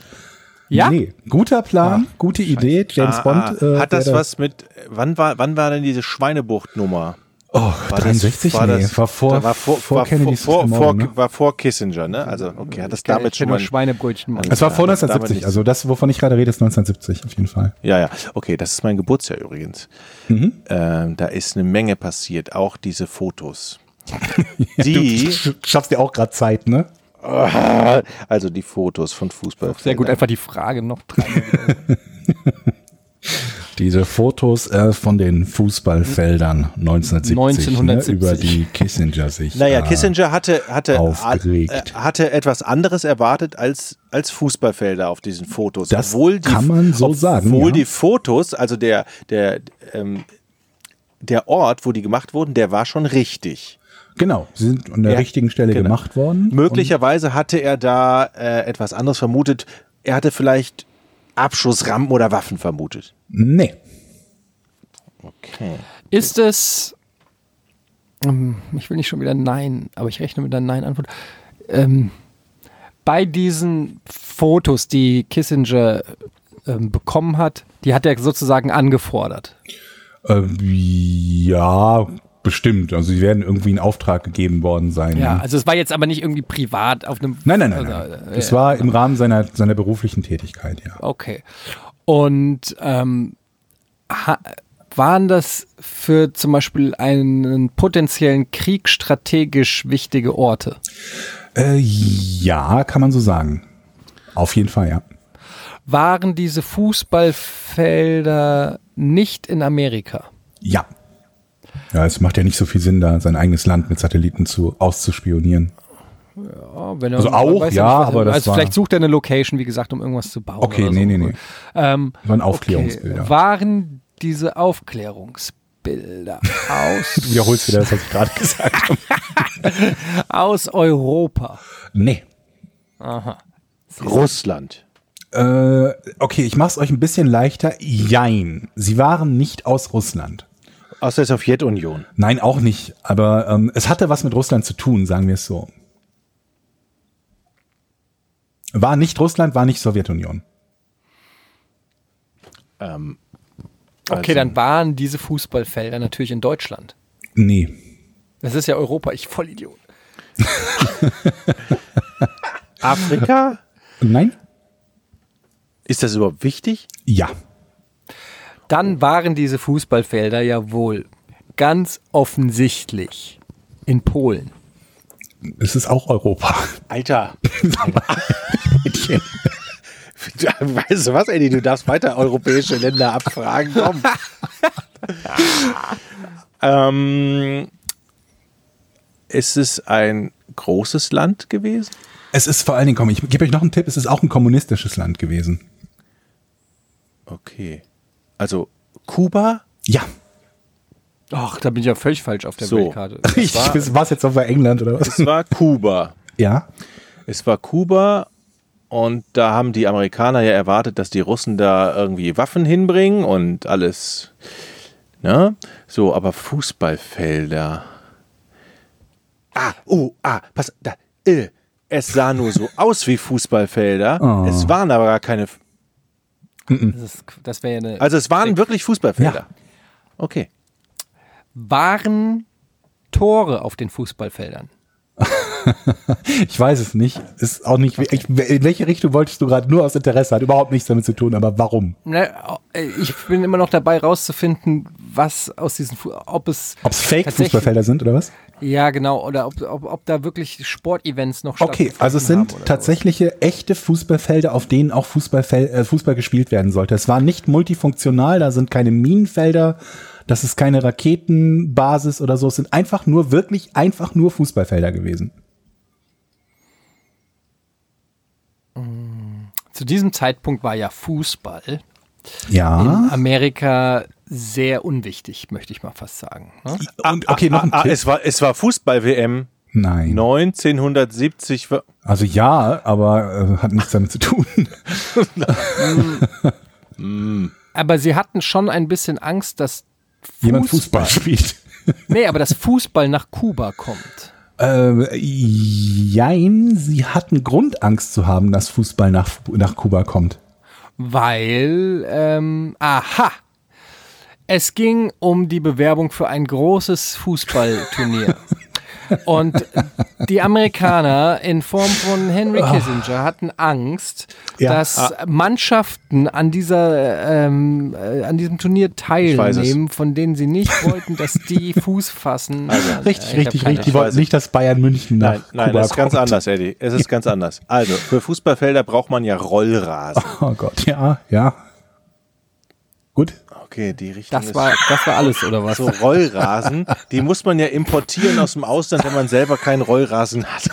Ja? Nee, guter Plan, gute Idee. James Ah, Bond. äh, hat das da- was mit, wann war, wann war denn diese Schweinebucht-Nummer? Oh, War 63? das, war nee, das, war vor, da war vor, vor war Kennedys vor, vor, ne? war vor Kissinger, ne? Also, okay, hat das damit Ich schon mal, Schweinebrötchen. Mann. Es war vor Ja, damit 1970, nichts. also das, wovon ich gerade rede, ist 1970 auf jeden Fall. ja, ja, okay, das ist mein Geburtsjahr übrigens. Mhm. Ähm, da ist eine Menge passiert, auch diese Fotos. <laughs> Die, Du schaffst dir auch gerade Zeit, ne? also die Fotos von Fußball. Sehr gut, einfach die Frage noch dran. <laughs> Diese Fotos äh, von den Fußballfeldern 1970, 1970. Ne, über die Kissinger sich. Naja, äh, Kissinger hatte, hatte, aufgeregt. äh, hatte etwas anderes erwartet als, als Fußballfelder auf diesen Fotos. Das obwohl die, kann man so sagen, Obwohl ja. die Fotos, also der, der, ähm, der Ort, wo die gemacht wurden, der war schon richtig. Genau, sie sind an der Ja, richtigen Stelle genau. gemacht worden. Möglicherweise hatte er da äh, etwas anderes vermutet. Er hatte vielleicht Abschussrampen oder Waffen vermutet. Nee. Okay. Ist es, ähm, ich will nicht schon wieder Nein, aber ich rechne mit einer Nein-Antwort. Ähm, bei diesen Fotos, die Kissinger ähm, bekommen hat, die hat er sozusagen angefordert. Äh, ja, bestimmt. Also sie werden irgendwie in Auftrag gegeben worden sein. Ja, ne? also es war jetzt aber nicht irgendwie privat auf einem. Nein, nein, nein. Also, nein. äh, Es war im Rahmen seiner, seiner beruflichen Tätigkeit, ja. Okay. Und ähm, waren das für zum Beispiel einen potenziellen Krieg strategisch wichtige Orte? Äh, ja, kann man so sagen. Auf jeden Fall, ja. Waren diese Fußballfelder nicht in Amerika? Ja. Ja, es macht ja nicht so viel Sinn, da sein eigenes Land mit Satelliten zu auszuspionieren. Ja, wenn er- Also auch, weiß ja, nicht, aber das Also war- vielleicht sucht er eine Location, wie gesagt, um irgendwas zu bauen. Okay, oder nee, so. nee, nee. Ähm, Waren Aufklärungsbilder. Okay. Waren diese Aufklärungsbilder aus, <laughs> Du wiederholst wieder das, was ich gerade gesagt habe. <laughs> aus Europa? Nee. Russland. Äh, okay, ich mach's euch ein bisschen leichter. Jein. Sie waren nicht aus Russland. Aus der Sowjetunion. Nein, auch nicht. Aber ähm, es hatte was mit Russland zu tun, sagen wir es so. War nicht Russland, war nicht Sowjetunion. Ähm, Okay, also- dann waren diese Fußballfelder natürlich in Deutschland. Nee. Das ist ja Europa, ich Vollidiot. <laughs> Afrika? Nein? Ist das überhaupt wichtig? Ja. Dann waren diese Fußballfelder ja wohl ganz offensichtlich in Polen. Es ist auch Europa. Alter. <laughs> weißt du was, Eddie? Du darfst weiter europäische Länder abfragen. Komm. <laughs> ähm, ist es ein großes Land gewesen? Es ist vor allen Dingen, komm, ich gebe euch noch einen Tipp, es ist auch ein kommunistisches Land gewesen. Okay. Also Kuba? Ja. Ach, da bin ich ja völlig falsch auf der So. Weltkarte. Ich, war es jetzt auf England oder was? Es war Kuba. Ja. Es war Kuba und da haben die Amerikaner ja erwartet, dass die Russen da irgendwie Waffen hinbringen und alles. Ne? So, aber Fußballfelder. Ah, oh, ah, pass, da, äh, es sah nur so aus wie Fußballfelder. Oh. Es waren aber gar keine. Das, ist- das wäre ja eine. Also es waren wirklich Fußballfelder. Ja. Okay. waren Tore auf den Fußballfeldern? <laughs> Ich weiß es nicht. Ist auch nicht. Ich, in welche Richtung wolltest du gerade? Nur aus Interesse. Hat überhaupt nichts damit zu tun. Aber warum? Ne, ich bin immer noch dabei rauszufinden, was aus diesen, ob es Ob es Fake-Fußballfelder sind oder was? Ja, genau, oder ob, ob, ob da wirklich Sportevents noch Okay, stattgefunden also es sind tatsächliche echte Fußballfelder, auf denen auch Fußballfel äh, Fußball gespielt werden sollte. Es war nicht multifunktional, da sind keine Minenfelder, das ist keine Raketenbasis oder so. Es sind einfach nur, wirklich einfach nur Fußballfelder gewesen. sowas. Zu diesem Zeitpunkt war ja Fußball in Ja. Amerika sehr unwichtig, möchte ich mal fast sagen. Ne? Und, okay, noch ein Ah, Tipp. es war, es war Fußball-WM Nein. 1970. war- Also ja, aber äh, hat nichts damit zu tun. <laughs> Aber sie hatten schon ein bisschen Angst, dass Jemand Fußball spielt. <laughs> Nee, aber dass Fußball nach Kuba kommt. Äh, jein, sie hatten Grundangst zu haben, dass Fußball nach, nach Kuba kommt. Weil, ähm, aha, es ging um die Bewerbung für ein großes Fußballturnier. <laughs> Und die Amerikaner in Form von Henry Kissinger hatten Angst, Ja. dass Mannschaften an dieser ähm, äh, an diesem Turnier teilnehmen, von denen sie nicht <laughs> wollten, dass die Fuß fassen. Richtig, <laughs> Äh, richtig, keine richtig. Die wollten nicht, dass Bayern München nach Nein, nein, Kuba das ist ganz kommt. anders, Eddie. Es ist ganz anders. Also, für Fußballfelder braucht man ja Rollrasen. Oh Gott, ja, ja. Gut. Okay, die Richtung Das ist war, das war alles, oder was? so Rollrasen. Die muss man ja importieren aus dem Ausland, wenn man selber keinen Rollrasen hat.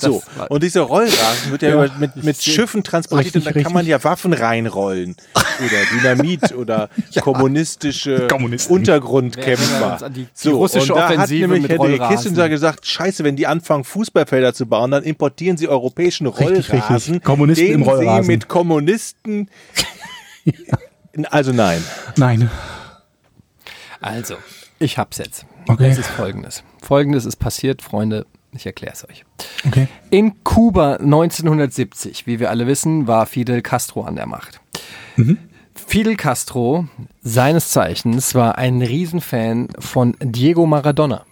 So, und dieser Rollrasen wird ja, über, mit, mit Schiffen transportiert und Richtig, da kann man ja Waffen reinrollen. Oder Dynamit oder <laughs> kommunistische. Wir erinnern Untergrundkämpfer. die- so, russische und da hat Offensive nämlich mit Henry Rollrasen. Kissinger gesagt, scheiße, wenn die anfangen, Fußballfelder zu bauen, dann importieren sie europäischen Richtig, Rollrasen, richtig. Kommunisten den im Rollrasen. sie mit Kommunisten... Also nein. Nein. Also, ich hab's jetzt. Okay. Es ist folgendes. Folgendes ist passiert, Freunde. Ich erkläre es euch. Okay. In Kuba 1970, wie wir alle wissen, war Fidel Castro an der Macht. Fidel Castro, seines Zeichens, war ein Riesenfan von Diego Maradona.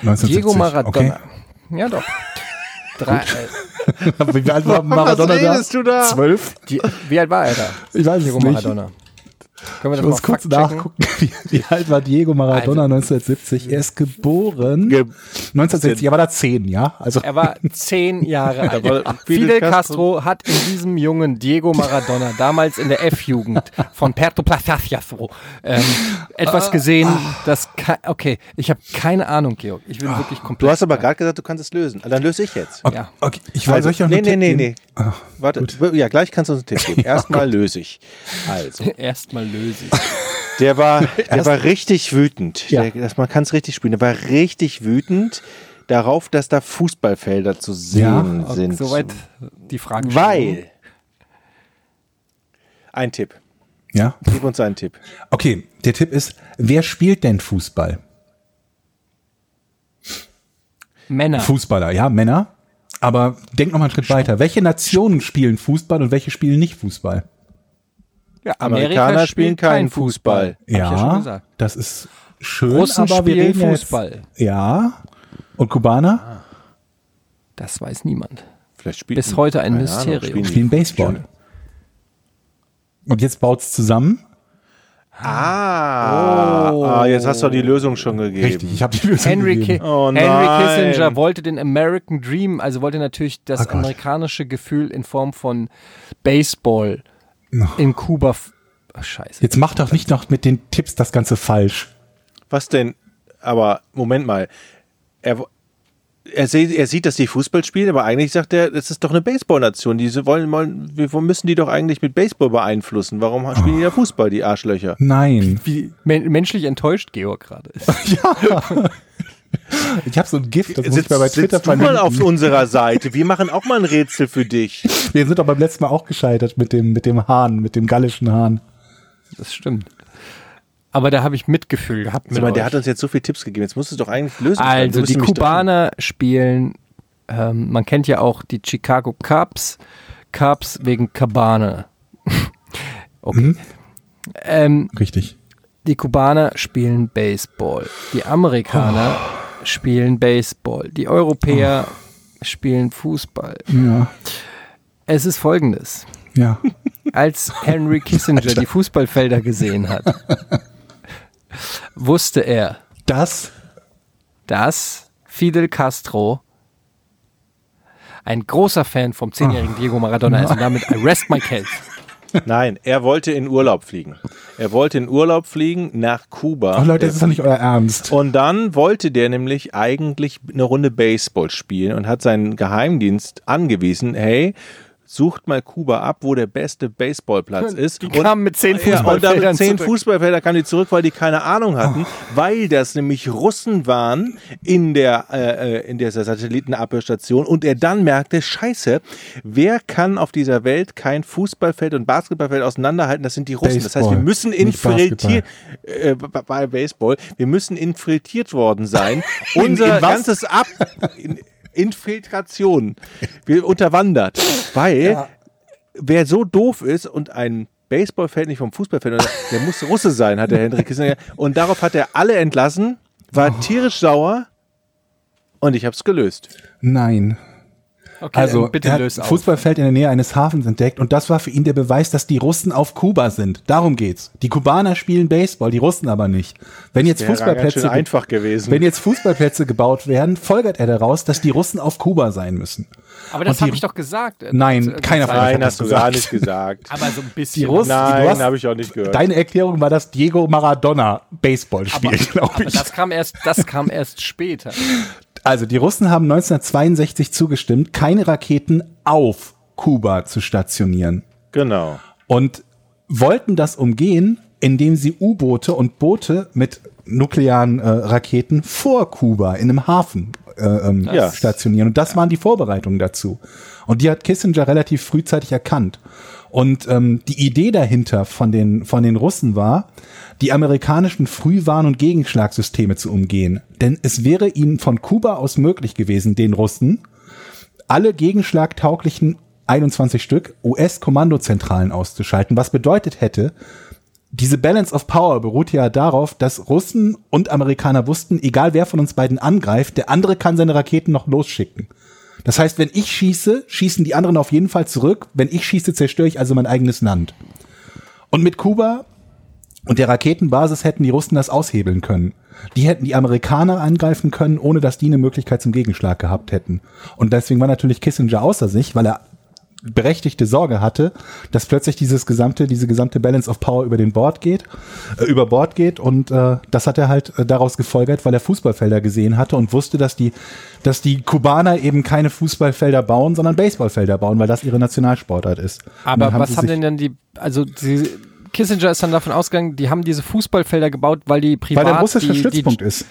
1970. Diego Maradona. Okay. Ja, doch. <laughs> Drei, äh, Wie alt war Maradona da? redest du da? Zwölf? die, wie alt war er da? Ich weiß Diego nicht. Maradona. Können wir Ich das muss mal kurz nachgucken, <laughs> wie, wie alt war Diego Maradona 1970? Er ist geboren Ge 1970, er war da zehn, ja? Also Er war zehn Jahre <laughs> alt. Fidel Fidel Castro hat in diesem jungen Diego Maradona, damals in der F-Jugend von Perto Placiasro, ähm, etwas gesehen, das okay, ich habe keine Ahnung, Georg. Ich bin wirklich komplett. Du hast aber gerade gesagt, du kannst es lösen. Dann löse ich jetzt. ja. okay, ich weiß, soll ich noch nee, nee, nee, geben? nee. Ah, Warte, ja, gleich kannst du uns einen Tipp geben. <laughs> Erstmal löse ich. Also, Erstmal löse ich. <laughs> der war, der war richtig wütend. Ja. Der, das, man kann es richtig spielen. Der war richtig wütend darauf, dass da Fußballfelder zu sehen Okay, sind. Soweit die Frage. Weil. Ein Tipp. Ja? Gib uns einen Tipp. Okay, der Tipp ist, wer spielt denn Fußball? Männer. Fußballer, ja, Männer. Aber denk noch mal einen Schritt weiter. Welche Nationen spielen Fußball und welche spielen nicht Fußball? Ja, Amerikaner spielen keinen Fußball. Ja schon gesagt. das ist schön, Russen aber wir spielen reden ja jetzt- Fußball. Ja. Und Kubaner Das weiß niemand. Vielleicht spielt Bis heute ein keine Ahnung, Mysterium. spielen spielen Baseball. Und jetzt baut's zusammen. Ah, ah, jetzt hast du die Lösung schon gegeben. Richtig, ich habe die Lösung Henry, Ki gegeben. Oh Henry. Kissinger wollte den American Dream, also wollte natürlich das Oh amerikanische Gefühl in Form von Baseball in Kuba. Ach, scheiße. Jetzt mach doch nicht noch mit den Tipps das Ganze falsch. Was denn? Aber Moment mal. Er, er, sieht, er sieht, dass die Fußball spielen, aber eigentlich sagt er, das ist doch eine Baseballnation. Diese wollen, wollen, wir müssen die doch eigentlich mit Baseball beeinflussen. Warum spielen die ja Fußball, die Arschlöcher? Nein. Wie men menschlich enttäuscht Georg gerade ist. <laughs> ja. <laughs> <laughs> Ich habe so ein Gift, das muss ich mir bei Twitter sitzt du mal auf unserer Seite. Wir machen auch mal ein Rätsel für dich. Wir sind doch beim letzten Mal auch gescheitert mit dem, mit dem Hahn, mit dem gallischen Hahn. Das stimmt. Aber da habe ich Mitgefühl gehabt. Mit mal, der hat uns jetzt so viele Tipps gegeben. Jetzt musst du es doch eigentlich lösen. Also die Kubaner spielen, ähm, man kennt ja auch die Chicago Cubs. Cubs wegen Cabane. <laughs> okay. Mhm. Ähm, Richtig. Die Kubaner spielen Baseball. Die Amerikaner oh. Spielen Baseball. Die Europäer oh. spielen Fußball. Ja. Es ist folgendes. Ja. Als Henry Kissinger die Fußballfelder gesehen hat, wusste er, dass, dass Fidel Castro ein großer Fan vom zehnjährigen Diego Maradona ist und damit I rest my case. Nein, er wollte in Urlaub fliegen. Er wollte in Urlaub fliegen nach Kuba. Ach Leute, das ist doch nicht euer Ernst. Und dann wollte der nämlich eigentlich eine Runde Baseball spielen und hat seinen Geheimdienst angewiesen, hey, sucht mal Kuba ab, wo der beste Baseballplatz ist. Die kamen mit zehn Fußballfeldern ja, und zehn zurück. Fußballfelder kamen die zurück, weil die keine Ahnung hatten, oh. weil das nämlich Russen waren in der äh, äh in dieser Satellitenabhörstation und er dann merkte, scheiße, wer kann auf dieser Welt kein Fußballfeld und Basketballfeld auseinanderhalten? Das sind die Russen. Baseball, das heißt, wir müssen infiltriert äh, bei Baseball, wir müssen infiltriert worden sein. <laughs> Unser ganzes Ab in, <laughs> Infiltration wir unterwandert. Weil ja. wer so doof ist und ein Baseballfeld nicht vom Fußballfeld, der muss Russe sein, hat der Hendrik Kissinger. Und darauf hat er alle entlassen, war oh. tierisch sauer und ich habe es gelöst. Nein. Okay, also bitte er hat Fußballfeld in der Nähe eines Hafens entdeckt und das war für ihn der Beweis, dass die Russen auf Kuba sind. Darum geht's. Die Kubaner spielen Baseball, die Russen aber nicht. Wenn jetzt Fußballplätze einfach gewesen. Wenn jetzt Fußballplätze gebaut werden, folgert er daraus, dass die Russen auf Kuba sein müssen. Aber das habe ich doch gesagt. Nein, das, keiner von euch Nein, hast du gar nicht gesagt. <laughs> aber so ein bisschen. Die Russen, Nein, habe ich auch nicht gehört. Deine Erklärung war, dass Diego Maradona Baseball spielt, glaube ich. Aber das kam erst, das kam erst später. <laughs> Also die Russen haben 1962 zugestimmt, keine Raketen auf Kuba zu stationieren. Genau. Und wollten das umgehen, indem sie U-Boote und Boote mit nuklearen äh, Raketen vor Kuba in einem Hafen äh, ähm, ja. stationieren. Und das waren die Vorbereitungen dazu. Und die hat Kissinger relativ frühzeitig erkannt. Und ähm, die Idee dahinter von den, von den Russen war, die amerikanischen Frühwarn- und Gegenschlagsysteme zu umgehen. Denn es wäre ihnen von Kuba aus möglich gewesen, den Russen, alle gegenschlagtauglichen 21 Stück US-Kommandozentralen auszuschalten, was bedeutet hätte, diese Balance of Power beruht ja darauf, dass Russen und Amerikaner wussten, egal wer von uns beiden angreift, der andere kann seine Raketen noch losschicken. Das heißt, wenn ich schieße, schießen die anderen auf jeden Fall zurück. Wenn ich schieße, zerstöre ich also mein eigenes Land. Und mit Kuba und der Raketenbasis hätten die Russen das aushebeln können. Die hätten die Amerikaner angreifen können, ohne dass die eine Möglichkeit zum Gegenschlag gehabt hätten. Und deswegen war natürlich Kissinger außer sich, weil er berechtigte Sorge hatte, dass plötzlich dieses gesamte, diese gesamte Balance of Power über den Bord geht, äh, über Bord geht und äh, das hat er halt äh, daraus gefolgert, weil er Fußballfelder gesehen hatte und wusste, dass die, dass die Kubaner eben keine Fußballfelder bauen, sondern Baseballfelder bauen, weil das ihre Nationalsportart ist. Aber haben was haben denn denn die, also die, Kissinger ist dann davon ausgegangen, die haben diese Fußballfelder gebaut, weil die privat weil der russische die, Stützpunkt die, ist.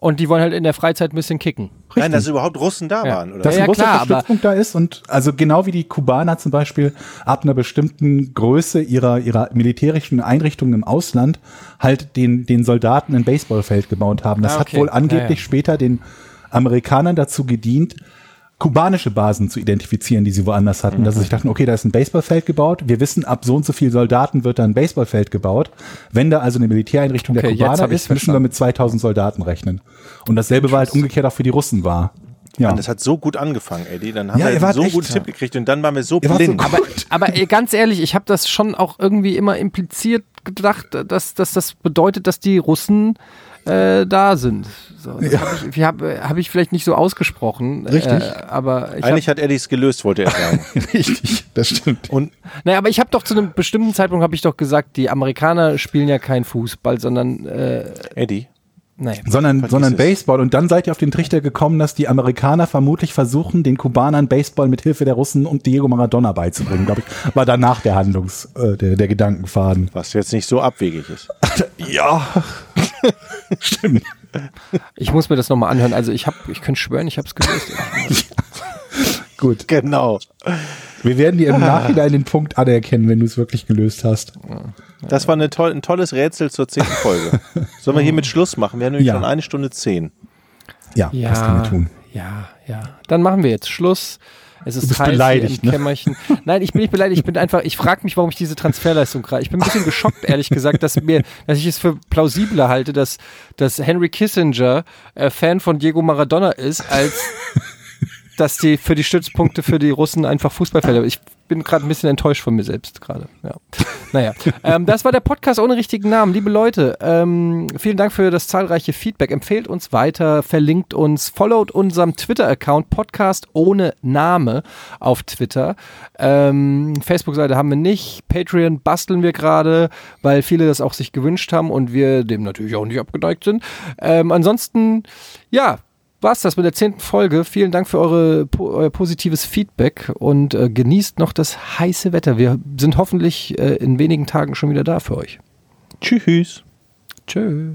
Und die wollen halt in der Freizeit ein bisschen kicken. Richtig. Nein, dass überhaupt Russen da ja. waren, oder? Dass ja, ein russischer klar, Stützpunkt da ist und also genau wie die Kubaner zum Beispiel ab einer bestimmten Größe ihrer, ihrer militärischen Einrichtungen im Ausland halt den, den Soldaten ein Baseballfeld gebaut haben. Das ah, okay. hat wohl angeblich ja, später den Amerikanern dazu gedient, kubanische Basen zu identifizieren, die sie woanders hatten. Mhm. Dass sie sich dachten, okay, da ist ein Baseballfeld gebaut. Wir wissen, ab so und so viel Soldaten wird da ein Baseballfeld gebaut. Wenn da also eine Militäreinrichtung okay, der Kubaner ist, müssen wir mit 2000 Soldaten rechnen. Und dasselbe war halt umgekehrt auch für die Russen war. Ja. Und das hat so gut angefangen, Eddie. Dann haben ja, wir so einen guten Tipp gekriegt und dann waren wir so blind. So aber, aber ganz ehrlich, ich habe das schon auch irgendwie immer impliziert gedacht, dass, dass das bedeutet, dass die Russen äh, da sind. So, ja. Habe ich, hab, hab ich vielleicht nicht so ausgesprochen. Richtig. Äh, aber Eigentlich hab, hat Eddie es gelöst, wollte er sagen. <laughs> Richtig, das stimmt. Und, naja, aber ich habe doch zu einem bestimmten Zeitpunkt habe ich doch gesagt, die Amerikaner spielen ja kein Fußball, sondern äh, Eddie. Naja. sondern, sondern. Baseball. Und dann seid ihr auf den Trichter gekommen, dass die Amerikaner vermutlich versuchen, den Kubanern Baseball mit Hilfe der Russen und Diego Maradona beizubringen, glaube ich. War danach der Handlungs, äh, der, der Gedankenfaden. Was jetzt nicht so abwegig ist. <laughs> Ja. Stimmt. Ich muss mir das nochmal anhören. Also ich habe, ich könnte schwören, ich habe es gelöst. <laughs> Gut. Genau. Wir werden dir im Nachhinein den Punkt anerkennen, wenn du es wirklich gelöst hast. Das war eine toll, ein tolles Rätsel zur zehnten Folge. Sollen wir hiermit Schluss machen? Wir haben nämlich Ja. schon eine Stunde zehn. Ja, Ja, das können wir tun. ja, ja. Dann machen wir jetzt Schluss. Es ist Du bist heiß beleidigt, ne? Kämmerchen. Nein, ich bin nicht beleidigt. Ich bin einfach, ich frage mich, warum ich diese Transferleistung kriege. Ich bin ein bisschen geschockt, ehrlich gesagt, dass mir, dass ich es für plausibler halte, dass, dass Henry Kissinger äh, Fan von Diego Maradona ist, als dass die für die Stützpunkte für die Russen einfach Fußballfelder. Ich bin gerade ein bisschen enttäuscht von mir selbst gerade. Ja. <laughs> Naja, ähm, das war der Podcast ohne richtigen Namen. Liebe Leute, ähm, vielen Dank für das zahlreiche Feedback. Empfehlt uns weiter, verlinkt uns, followt unserem Twitter-Account Podcast ohne Name auf Twitter. Ähm, Facebook-Seite haben wir nicht. Patreon basteln wir gerade, weil viele das auch sich gewünscht haben und wir dem natürlich auch nicht abgeneigt sind. Ähm, ansonsten, ja, war's das mit der zehnten Folge. Vielen Dank für eure, euer positives Feedback und äh, genießt noch das heiße Wetter. Wir sind hoffentlich äh, in wenigen Tagen schon wieder da für euch. Tschüss. Tschö.